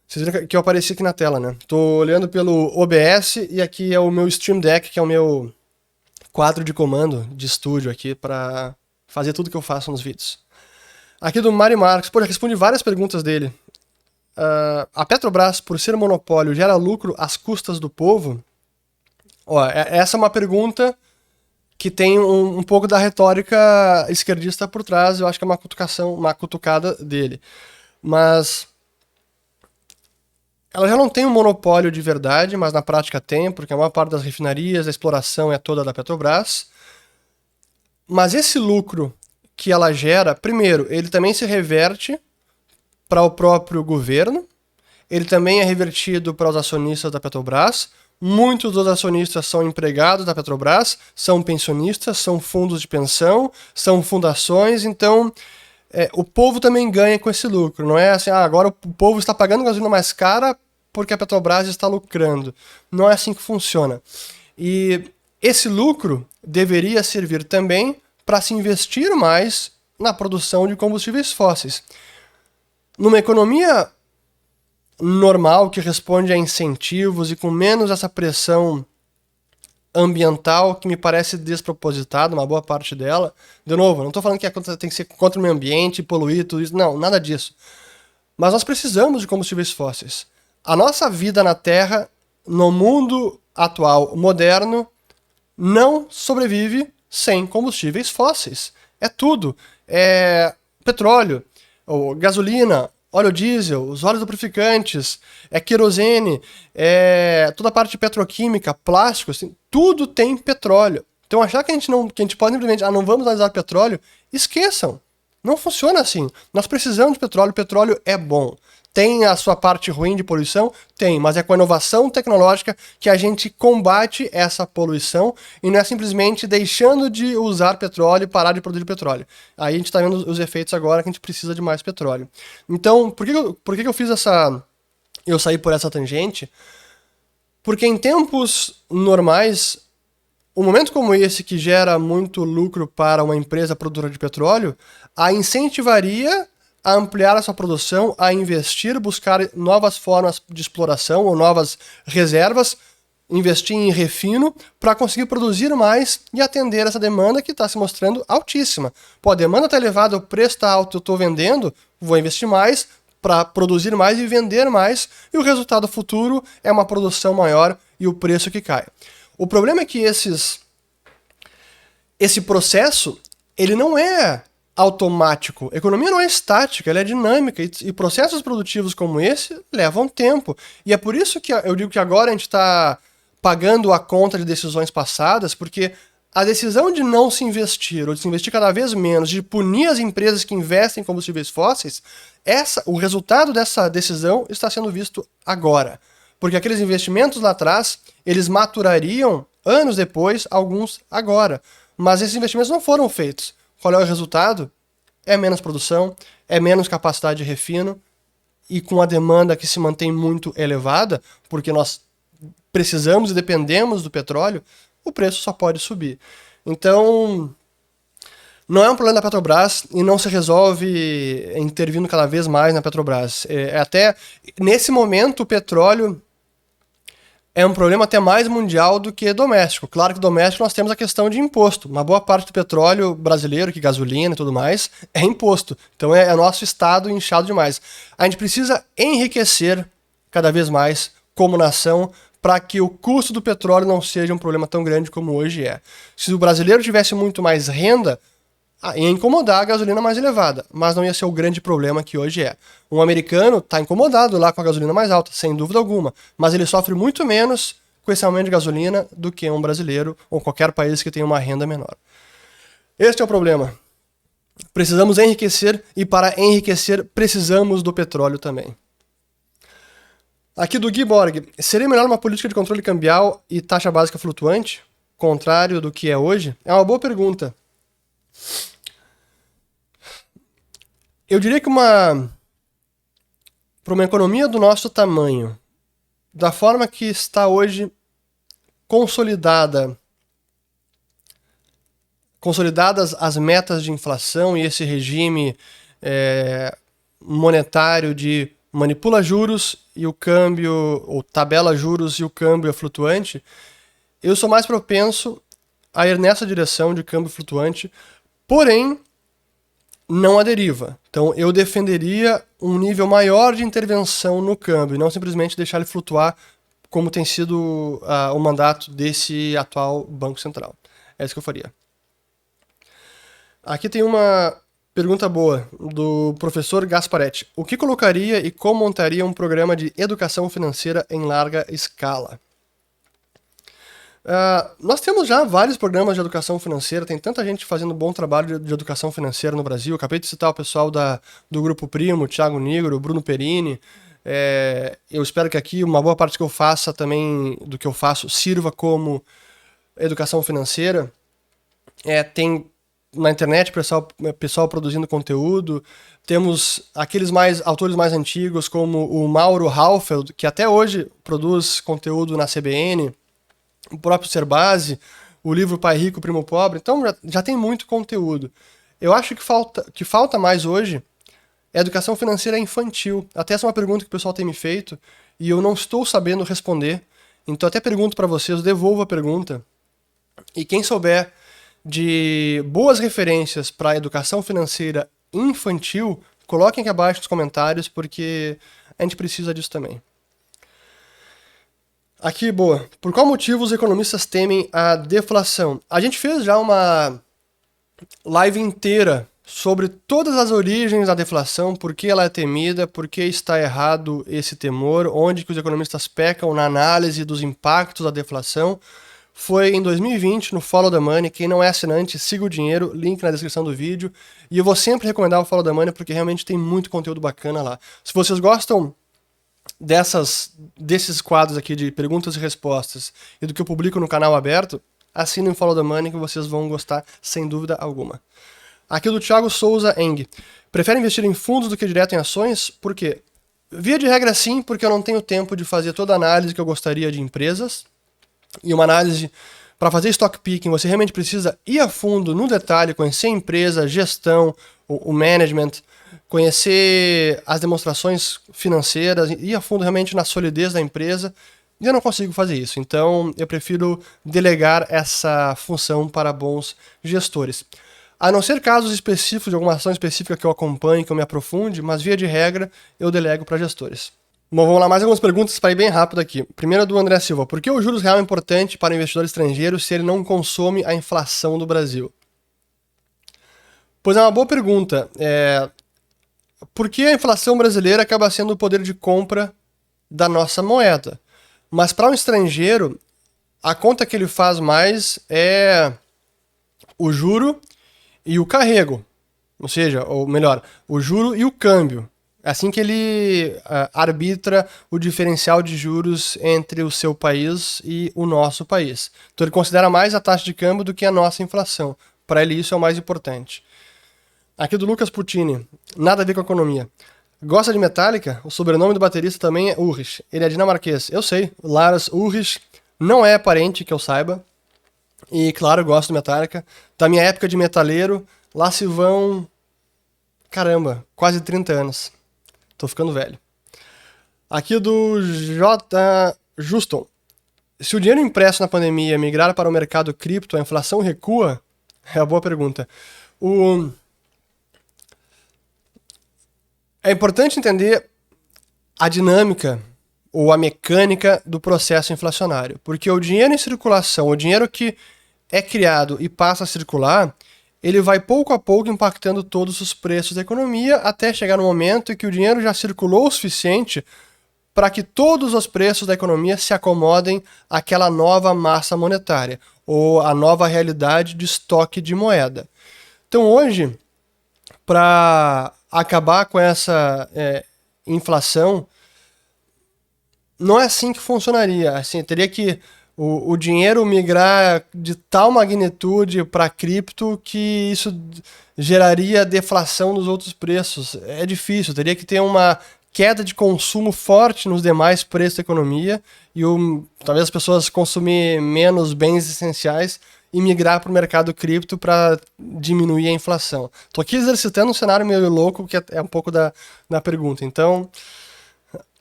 Vocês viram que eu apareci aqui na tela, né? Tô olhando pelo OBS e aqui é o meu Stream Deck, que é o meu quadro de comando de estúdio aqui para fazer tudo que eu faço nos vídeos. Aqui do Mari Marques, pô, já respondi várias perguntas dele. Uh, a Petrobras, por ser monopólio, gera lucro às custas do povo? Ó, é, essa é uma pergunta que tem um, um, pouco da retórica esquerdista por trás, eu acho que é uma cutucação, uma cutucada dele. Mas ela já não tem um monopólio de verdade, mas na prática tem, porque a maior parte das refinarias, a exploração é toda da Petrobras. Mas esse lucro que ela gera, primeiro, ele também se reverte para o próprio governo, ele também é revertido para os acionistas da Petrobras. Muitos dos acionistas são empregados da Petrobras, são pensionistas, são fundos de pensão, são fundações, então é, o povo também ganha com esse lucro. Não é assim, ah, agora o povo está pagando gasolina mais cara porque a Petrobras está lucrando. Não é assim que funciona. E esse lucro deveria servir também para se investir mais na produção de combustíveis fósseis. Numa economia normal que responde a incentivos e com menos essa pressão ambiental que me parece despropositada, uma boa parte dela. De novo, não estou falando que tem que ser contra o meio ambiente, poluir, tudo isso. Não, nada disso. Mas nós precisamos de combustíveis fósseis. A nossa vida na Terra, no mundo atual moderno, não sobrevive sem combustíveis fósseis. É tudo. É petróleo, gasolina, óleo diesel, os óleos lubrificantes, é querosene, é toda a parte petroquímica, plástico, assim, tudo tem petróleo. Então achar que a gente não que a gente pode simplesmente, ah, não vamos usar petróleo, esqueçam. Não funciona assim. Nós precisamos de petróleo, petróleo é bom. Tem a sua parte ruim de poluição? Tem, mas é com a inovação tecnológica que a gente combate essa poluição e não é simplesmente deixando de usar petróleo e parar de produzir petróleo. Aí a gente está vendo os efeitos agora que a gente precisa de mais petróleo. Então, por que, eu, por que eu fiz essa. Eu saí por essa tangente? Porque em tempos normais, um momento como esse que gera muito lucro para uma empresa produtora de petróleo, a incentivaria a ampliar a sua produção, a investir, buscar novas formas de exploração ou novas reservas, investir em refino para conseguir produzir mais e atender essa demanda que está se mostrando altíssima. Pô, a demanda está elevada, o preço está alto, eu estou vendendo, vou investir mais para produzir mais e vender mais, e o resultado futuro é uma produção maior e o preço que cai. O problema é que esses esse processo ele não é automático. Economia não é estática, ela é dinâmica e, e, processos produtivos como esse levam tempo. E é por isso que eu digo que agora a gente está pagando a conta de decisões passadas, porque a decisão de não se investir ou de se investir cada vez menos, de punir as empresas que investem em combustíveis fósseis, essa, o resultado dessa decisão está sendo visto agora. Porque aqueles investimentos lá atrás, eles maturariam anos depois, alguns agora. Mas esses investimentos não foram feitos. Qual é o resultado? É menos produção, é menos capacidade de refino e com a demanda que se mantém muito elevada, porque nós precisamos e dependemos do petróleo, o preço só pode subir. Então, não é um problema da Petrobras e não se resolve intervindo cada vez mais na Petrobras. É, é até nesse momento o petróleo é um problema até mais mundial do que doméstico. Claro que doméstico nós temos a questão de imposto. Uma boa parte do petróleo brasileiro, que gasolina e tudo mais, é imposto. Então é, é nosso estado inchado demais. A gente precisa enriquecer cada vez mais como nação para que o custo do petróleo não seja um problema tão grande como hoje é. Se o brasileiro tivesse muito mais renda, ia incomodar a gasolina mais elevada, mas não ia ser o grande problema que hoje é. Um americano está incomodado lá com a gasolina mais alta, sem dúvida alguma, mas ele sofre muito menos com esse aumento de gasolina do que um brasileiro ou qualquer país que tenha uma renda menor. Este é o problema. Precisamos enriquecer e para enriquecer precisamos do petróleo também. Aqui do Guy Borg, seria melhor uma política de controle cambial e taxa básica flutuante, contrário do que é hoje? É uma boa pergunta. Eu diria que uma para uma economia do nosso tamanho, da forma que está hoje consolidada, consolidadas as metas de inflação e esse regime é, monetário de manipula juros e o câmbio, ou tabela juros e o câmbio é flutuante, eu sou mais propenso a ir nessa direção de câmbio flutuante, porém não a deriva. Então eu defenderia um nível maior de intervenção no câmbio, e não simplesmente deixar ele flutuar como tem sido uh, o mandato desse atual Banco Central. É isso que eu faria. Aqui tem uma pergunta boa do professor Gasparetti. O que colocaria e como montaria um programa de educação financeira em larga escala? Uh, nós temos já vários programas de educação financeira, tem tanta gente fazendo bom trabalho de, de educação financeira no Brasil. Acabei de citar o pessoal da, do Grupo Primo, Thiago Negro, Bruno Perini. É, eu espero que aqui uma boa parte que eu faça também, do que eu faço, sirva como educação financeira. É, tem na internet, pessoal, pessoal produzindo conteúdo. Temos aqueles mais autores mais antigos, como o Mauro Halfeld, que até hoje produz conteúdo na CBN, o próprio Serbase, o livro Pai Rico, Primo Pobre. Então já, já tem muito conteúdo. Eu acho que falta, que falta mais hoje é educação financeira infantil. Até essa é uma pergunta que o pessoal tem me feito e eu não estou sabendo responder. Então até pergunto para vocês, devolvo a pergunta. E quem souber de boas referências para educação financeira infantil, coloquem aqui abaixo nos comentários, porque a gente precisa disso também. Aqui, boa. Por qual motivo os economistas temem a deflação? A gente fez já uma live inteira sobre todas as origens da deflação, por que ela é temida, por que está errado esse temor, onde que os economistas pecam na análise dos impactos da deflação foi em 2020 no Follow the Money. Quem não é assinante, siga o dinheiro, link na descrição do vídeo. E eu vou sempre recomendar o Follow the Money porque realmente tem muito conteúdo bacana lá. Se vocês gostam dessas desses quadros aqui de perguntas e respostas e do que eu publico no canal aberto, assinem o Follow the Money que vocês vão gostar sem dúvida alguma. Aqui do Thiago Souza Eng. Prefere investir em fundos do que direto em ações? Por quê? Via de regra sim, porque eu não tenho tempo de fazer toda a análise que eu gostaria de empresas e uma análise para fazer stock picking, você realmente precisa ir a fundo no detalhe, conhecer a empresa, gestão, o, o management, conhecer as demonstrações financeiras, ir a fundo realmente na solidez da empresa. E eu não consigo fazer isso, então eu prefiro delegar essa função para bons gestores. A não ser casos específicos de alguma ação específica que eu acompanhe, que eu me aprofunde, mas via de regra eu delego para gestores. Bom, vamos lá, mais algumas perguntas para ir bem rápido aqui. Primeira do André Silva. Por que o juros real é importante para o investidor estrangeiro se ele não consome a inflação do Brasil? Pois é uma boa pergunta. É... Por que a inflação brasileira acaba sendo o poder de compra da nossa moeda? Mas para um estrangeiro, a conta que ele faz mais é o juro e o carrego. Ou seja, ou melhor, o juro e o câmbio. É assim que ele uh, arbitra o diferencial de juros entre o seu país e o nosso país. Então ele considera mais a taxa de câmbio do que a nossa inflação. Para ele isso é o mais importante. Aqui do Lucas Puccini, nada a ver com economia. Gosta de Metallica? O sobrenome do baterista também é Ulrich. Ele é dinamarquês. Eu sei, Lars Ulrich não é parente que eu saiba. E claro, gosto de Metallica. Da minha época de metaleiro, lá se vão. Caramba, quase 30 anos. Tô ficando velho. Aqui do J. Juston. Se o dinheiro impresso na pandemia migrar para o mercado cripto, a inflação recua? É uma boa pergunta. O... É importante entender a dinâmica ou a mecânica do processo inflacionário, porque o dinheiro em circulação, o dinheiro que é criado e passa a circular, ele vai pouco a pouco impactando todos os preços da economia até chegar no momento em que o dinheiro já circulou o suficiente para que todos os preços da economia se acomodem àquela nova massa monetária ou à nova realidade de estoque de moeda. Então hoje, para acabar com essa é, inflação, não é assim que funcionaria. Assim, teria que o, o dinheiro migrar de tal magnitude para cripto que isso geraria deflação nos outros preços. É difícil, teria que ter uma queda de consumo forte nos demais preços da economia e o, talvez as pessoas consumir menos bens essenciais e migrar para o mercado cripto para diminuir a inflação. Estou aqui exercitando um cenário meio louco, que é, é um pouco da, da pergunta. Então,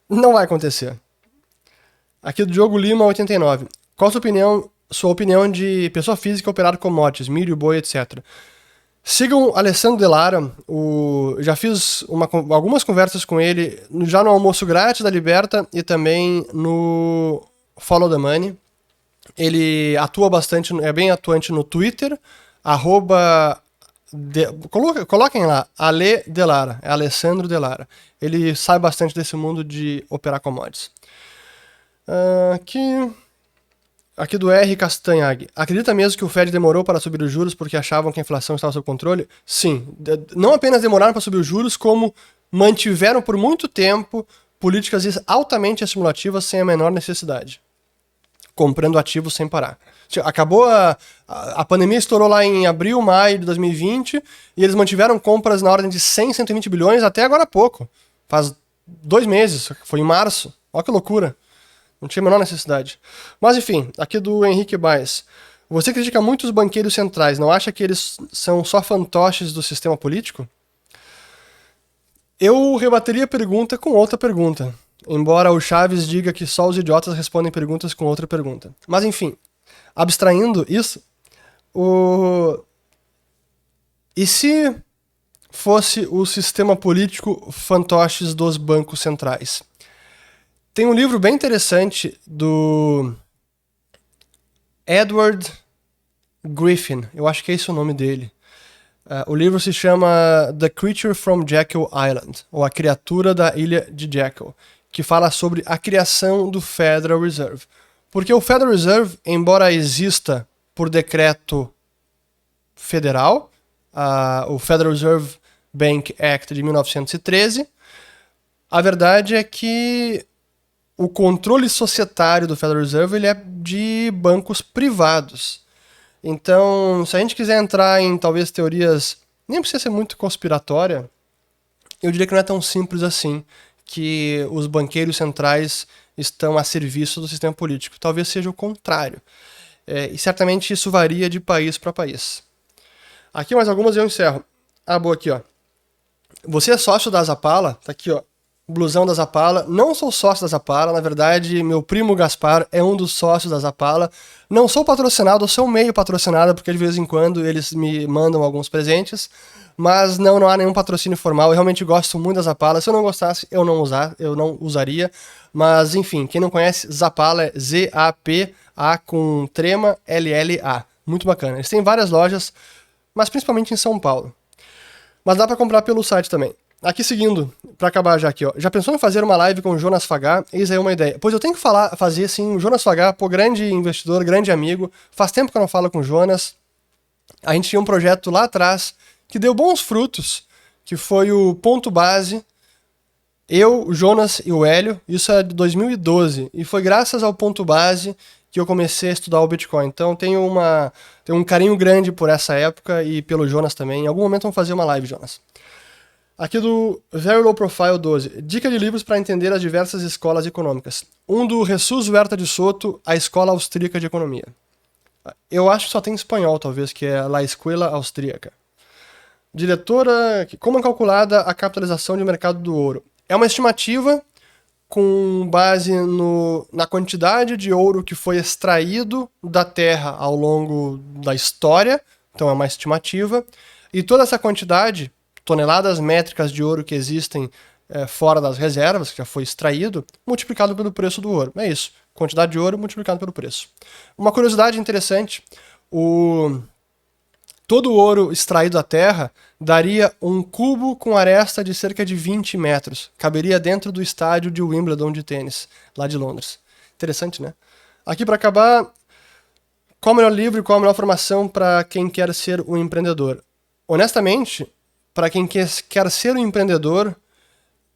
não vai acontecer. Aqui do Diogo Lima, 89. Qual a sua opinião, sua opinião de pessoa física operar commodities, milho, boi, etc. Sigam Alessandro Delara, o, já fiz uma, algumas conversas com ele já no almoço grátis da Liberta e também no Follow the Money. Ele atua bastante, é bem atuante no Twitter, arroba de, coloquem lá, Ale Delara, é Alessandro Delara. Ele sabe bastante desse mundo de operar commodities. Uh, aqui, aqui do R. Castanhag. Acredita mesmo que o Fed demorou para subir os juros porque achavam que a inflação estava sob controle? Sim. Não apenas demoraram para subir os juros, como mantiveram por muito tempo políticas altamente estimulativas sem a menor necessidade. Comprando ativos sem parar. Acabou a, a, a, pandemia estourou lá em abril, maio de 2020 e eles mantiveram compras na ordem de 100, 120 bilhões até agora há pouco. Faz dois meses, foi em março. Olha que loucura. Não tinha a menor necessidade. Mas enfim, aqui do Henrique Baez. Você critica muito os banqueiros centrais, não acha que eles são só fantoches do sistema político? Eu rebateria a pergunta com outra pergunta. Embora o Chaves diga que só os idiotas respondem perguntas com outra pergunta. Mas enfim, abstraindo isso, o... e se fosse o sistema político fantoches dos bancos centrais? Tem um livro bem interessante do Edward Griffin, eu acho que é esse o nome dele. Uh, o livro se chama The Creature from Jekyll Island, ou A Criatura da Ilha de Jekyll, que fala sobre a criação do Federal Reserve. Porque o Federal Reserve, embora exista por decreto federal, uh, o Federal Reserve Bank Act de 1913, a verdade é que o controle societário do Federal Reserve ele é de bancos privados. Então, se a gente quiser entrar em talvez teorias, nem precisa ser muito conspiratória, eu diria que não é tão simples assim que os banqueiros centrais estão a serviço do sistema político. Talvez seja o contrário. É, e certamente isso varia de país para país. Aqui mais algumas e eu encerro. Ah, boa aqui, ó. Você é sócio da Zapala? Tá aqui, ó blusão da Zapala. Não sou sócio da Zapala, na verdade, meu primo Gaspar é um dos sócios da Zapala. Não sou patrocinado, sou meio patrocinado, porque de vez em quando eles me mandam alguns presentes. Mas não, não há nenhum patrocínio formal. Eu realmente gosto muito da Zapala. Se eu não gostasse, eu não usar, eu não usaria. Mas enfim, quem não conhece, Zapala é Z-A-P-A com trema L-L-A. Muito bacana. Eles têm várias lojas, mas principalmente em São Paulo. Mas dá para comprar pelo site também. Aqui seguindo, para acabar já aqui, ó. Já pensou em fazer uma live com o Jonas Fagar? Eis aí uma ideia. Pois eu tenho que falar, fazer assim, o Jonas Fagar, pô, grande investidor, grande amigo. Faz tempo que eu não falo com o Jonas. A gente tinha um projeto lá atrás que deu bons frutos, que foi o Ponto Base. Eu, o Jonas e o Hélio, isso é de 2012. E foi graças ao Ponto Base que eu comecei a estudar o Bitcoin. Então tenho uma tenho um carinho grande por essa época e pelo Jonas também. Em algum momento vamos fazer uma live, Jonas. Aqui do Very Low Profile 12. Dica de livros para entender as diversas escolas econômicas. Um do Jesus Huerta de Soto, A Escola Austríaca de Economia. Eu acho que só tem em espanhol, talvez, que é La Escuela Austríaca. Diretora, como é calculada a capitalização de mercado do ouro? É uma estimativa com base no, na quantidade de ouro que foi extraído da terra ao longo da história, então é uma estimativa, e toda essa quantidade toneladas métricas de ouro que existem é, fora das reservas, que já foi extraído, multiplicado pelo preço do ouro. É isso. Quantidade de ouro multiplicado pelo preço. Uma curiosidade interessante: o... todo o ouro extraído da Terra daria um cubo com aresta de cerca de 20 metros. Caberia dentro do estádio de Wimbledon de tênis, lá de Londres. Interessante, né? Aqui para acabar, qual o melhor livro e qual a melhor formação para quem quer ser um empreendedor? Honestamente, para quem quer, ser um empreendedor,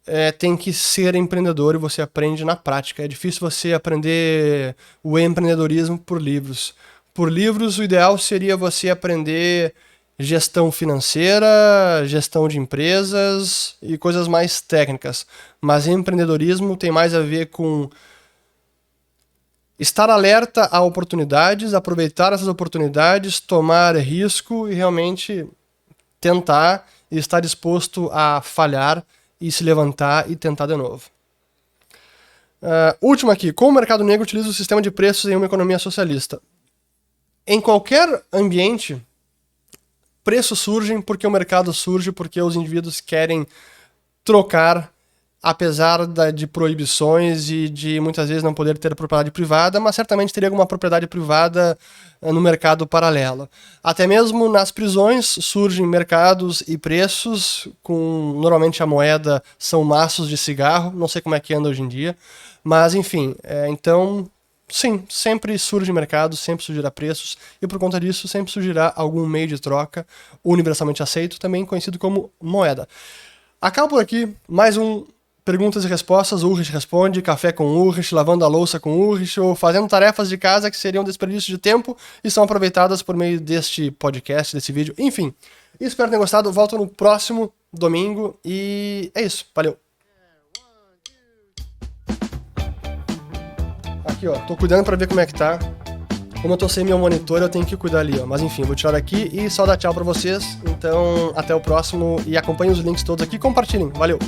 é, tem que ser empreendedor e você aprende na prática. É difícil você aprender o empreendedorismo por livros. Por livros, o ideal seria você aprender gestão financeira, gestão de empresas e coisas mais técnicas. Mas empreendedorismo tem mais a ver com estar alerta a oportunidades, aproveitar essas oportunidades, tomar risco e realmente tentar e está disposto a falhar e se levantar e tentar de novo. Uh, último aqui, como o mercado negro utiliza o sistema de preços em uma economia socialista? Em qualquer ambiente, preços surgem porque o mercado surge, porque os indivíduos querem trocar apesar da, de proibições e de muitas vezes não poder ter propriedade privada, mas certamente teria alguma propriedade privada eh, no mercado paralelo. Até mesmo nas prisões surgem mercados e preços com normalmente a moeda são maços de cigarro, não sei como é que anda hoje em dia, mas enfim, é, então sim, sempre surge mercado, sempre surgirá preços e por conta disso sempre surgirá algum meio de troca universalmente aceito, também conhecido como moeda. Acabo por aqui mais um perguntas e respostas, Urrich responde, café com Urrich, lavando a louça com Urrich, ou fazendo tarefas de casa que seriam desperdício de tempo e são aproveitadas por meio deste podcast, desse vídeo. Enfim, espero ter gostado. Volto no próximo domingo e é isso. Valeu! Aqui, ó, tô cuidando para ver como é que tá. Como eu tô sem meu monitor, eu tenho que cuidar ali, ó. Mas enfim, vou tirar daqui e só dar tchau pra vocês. Então, até o próximo e acompanhem os links todos aqui compartilhem. Valeu!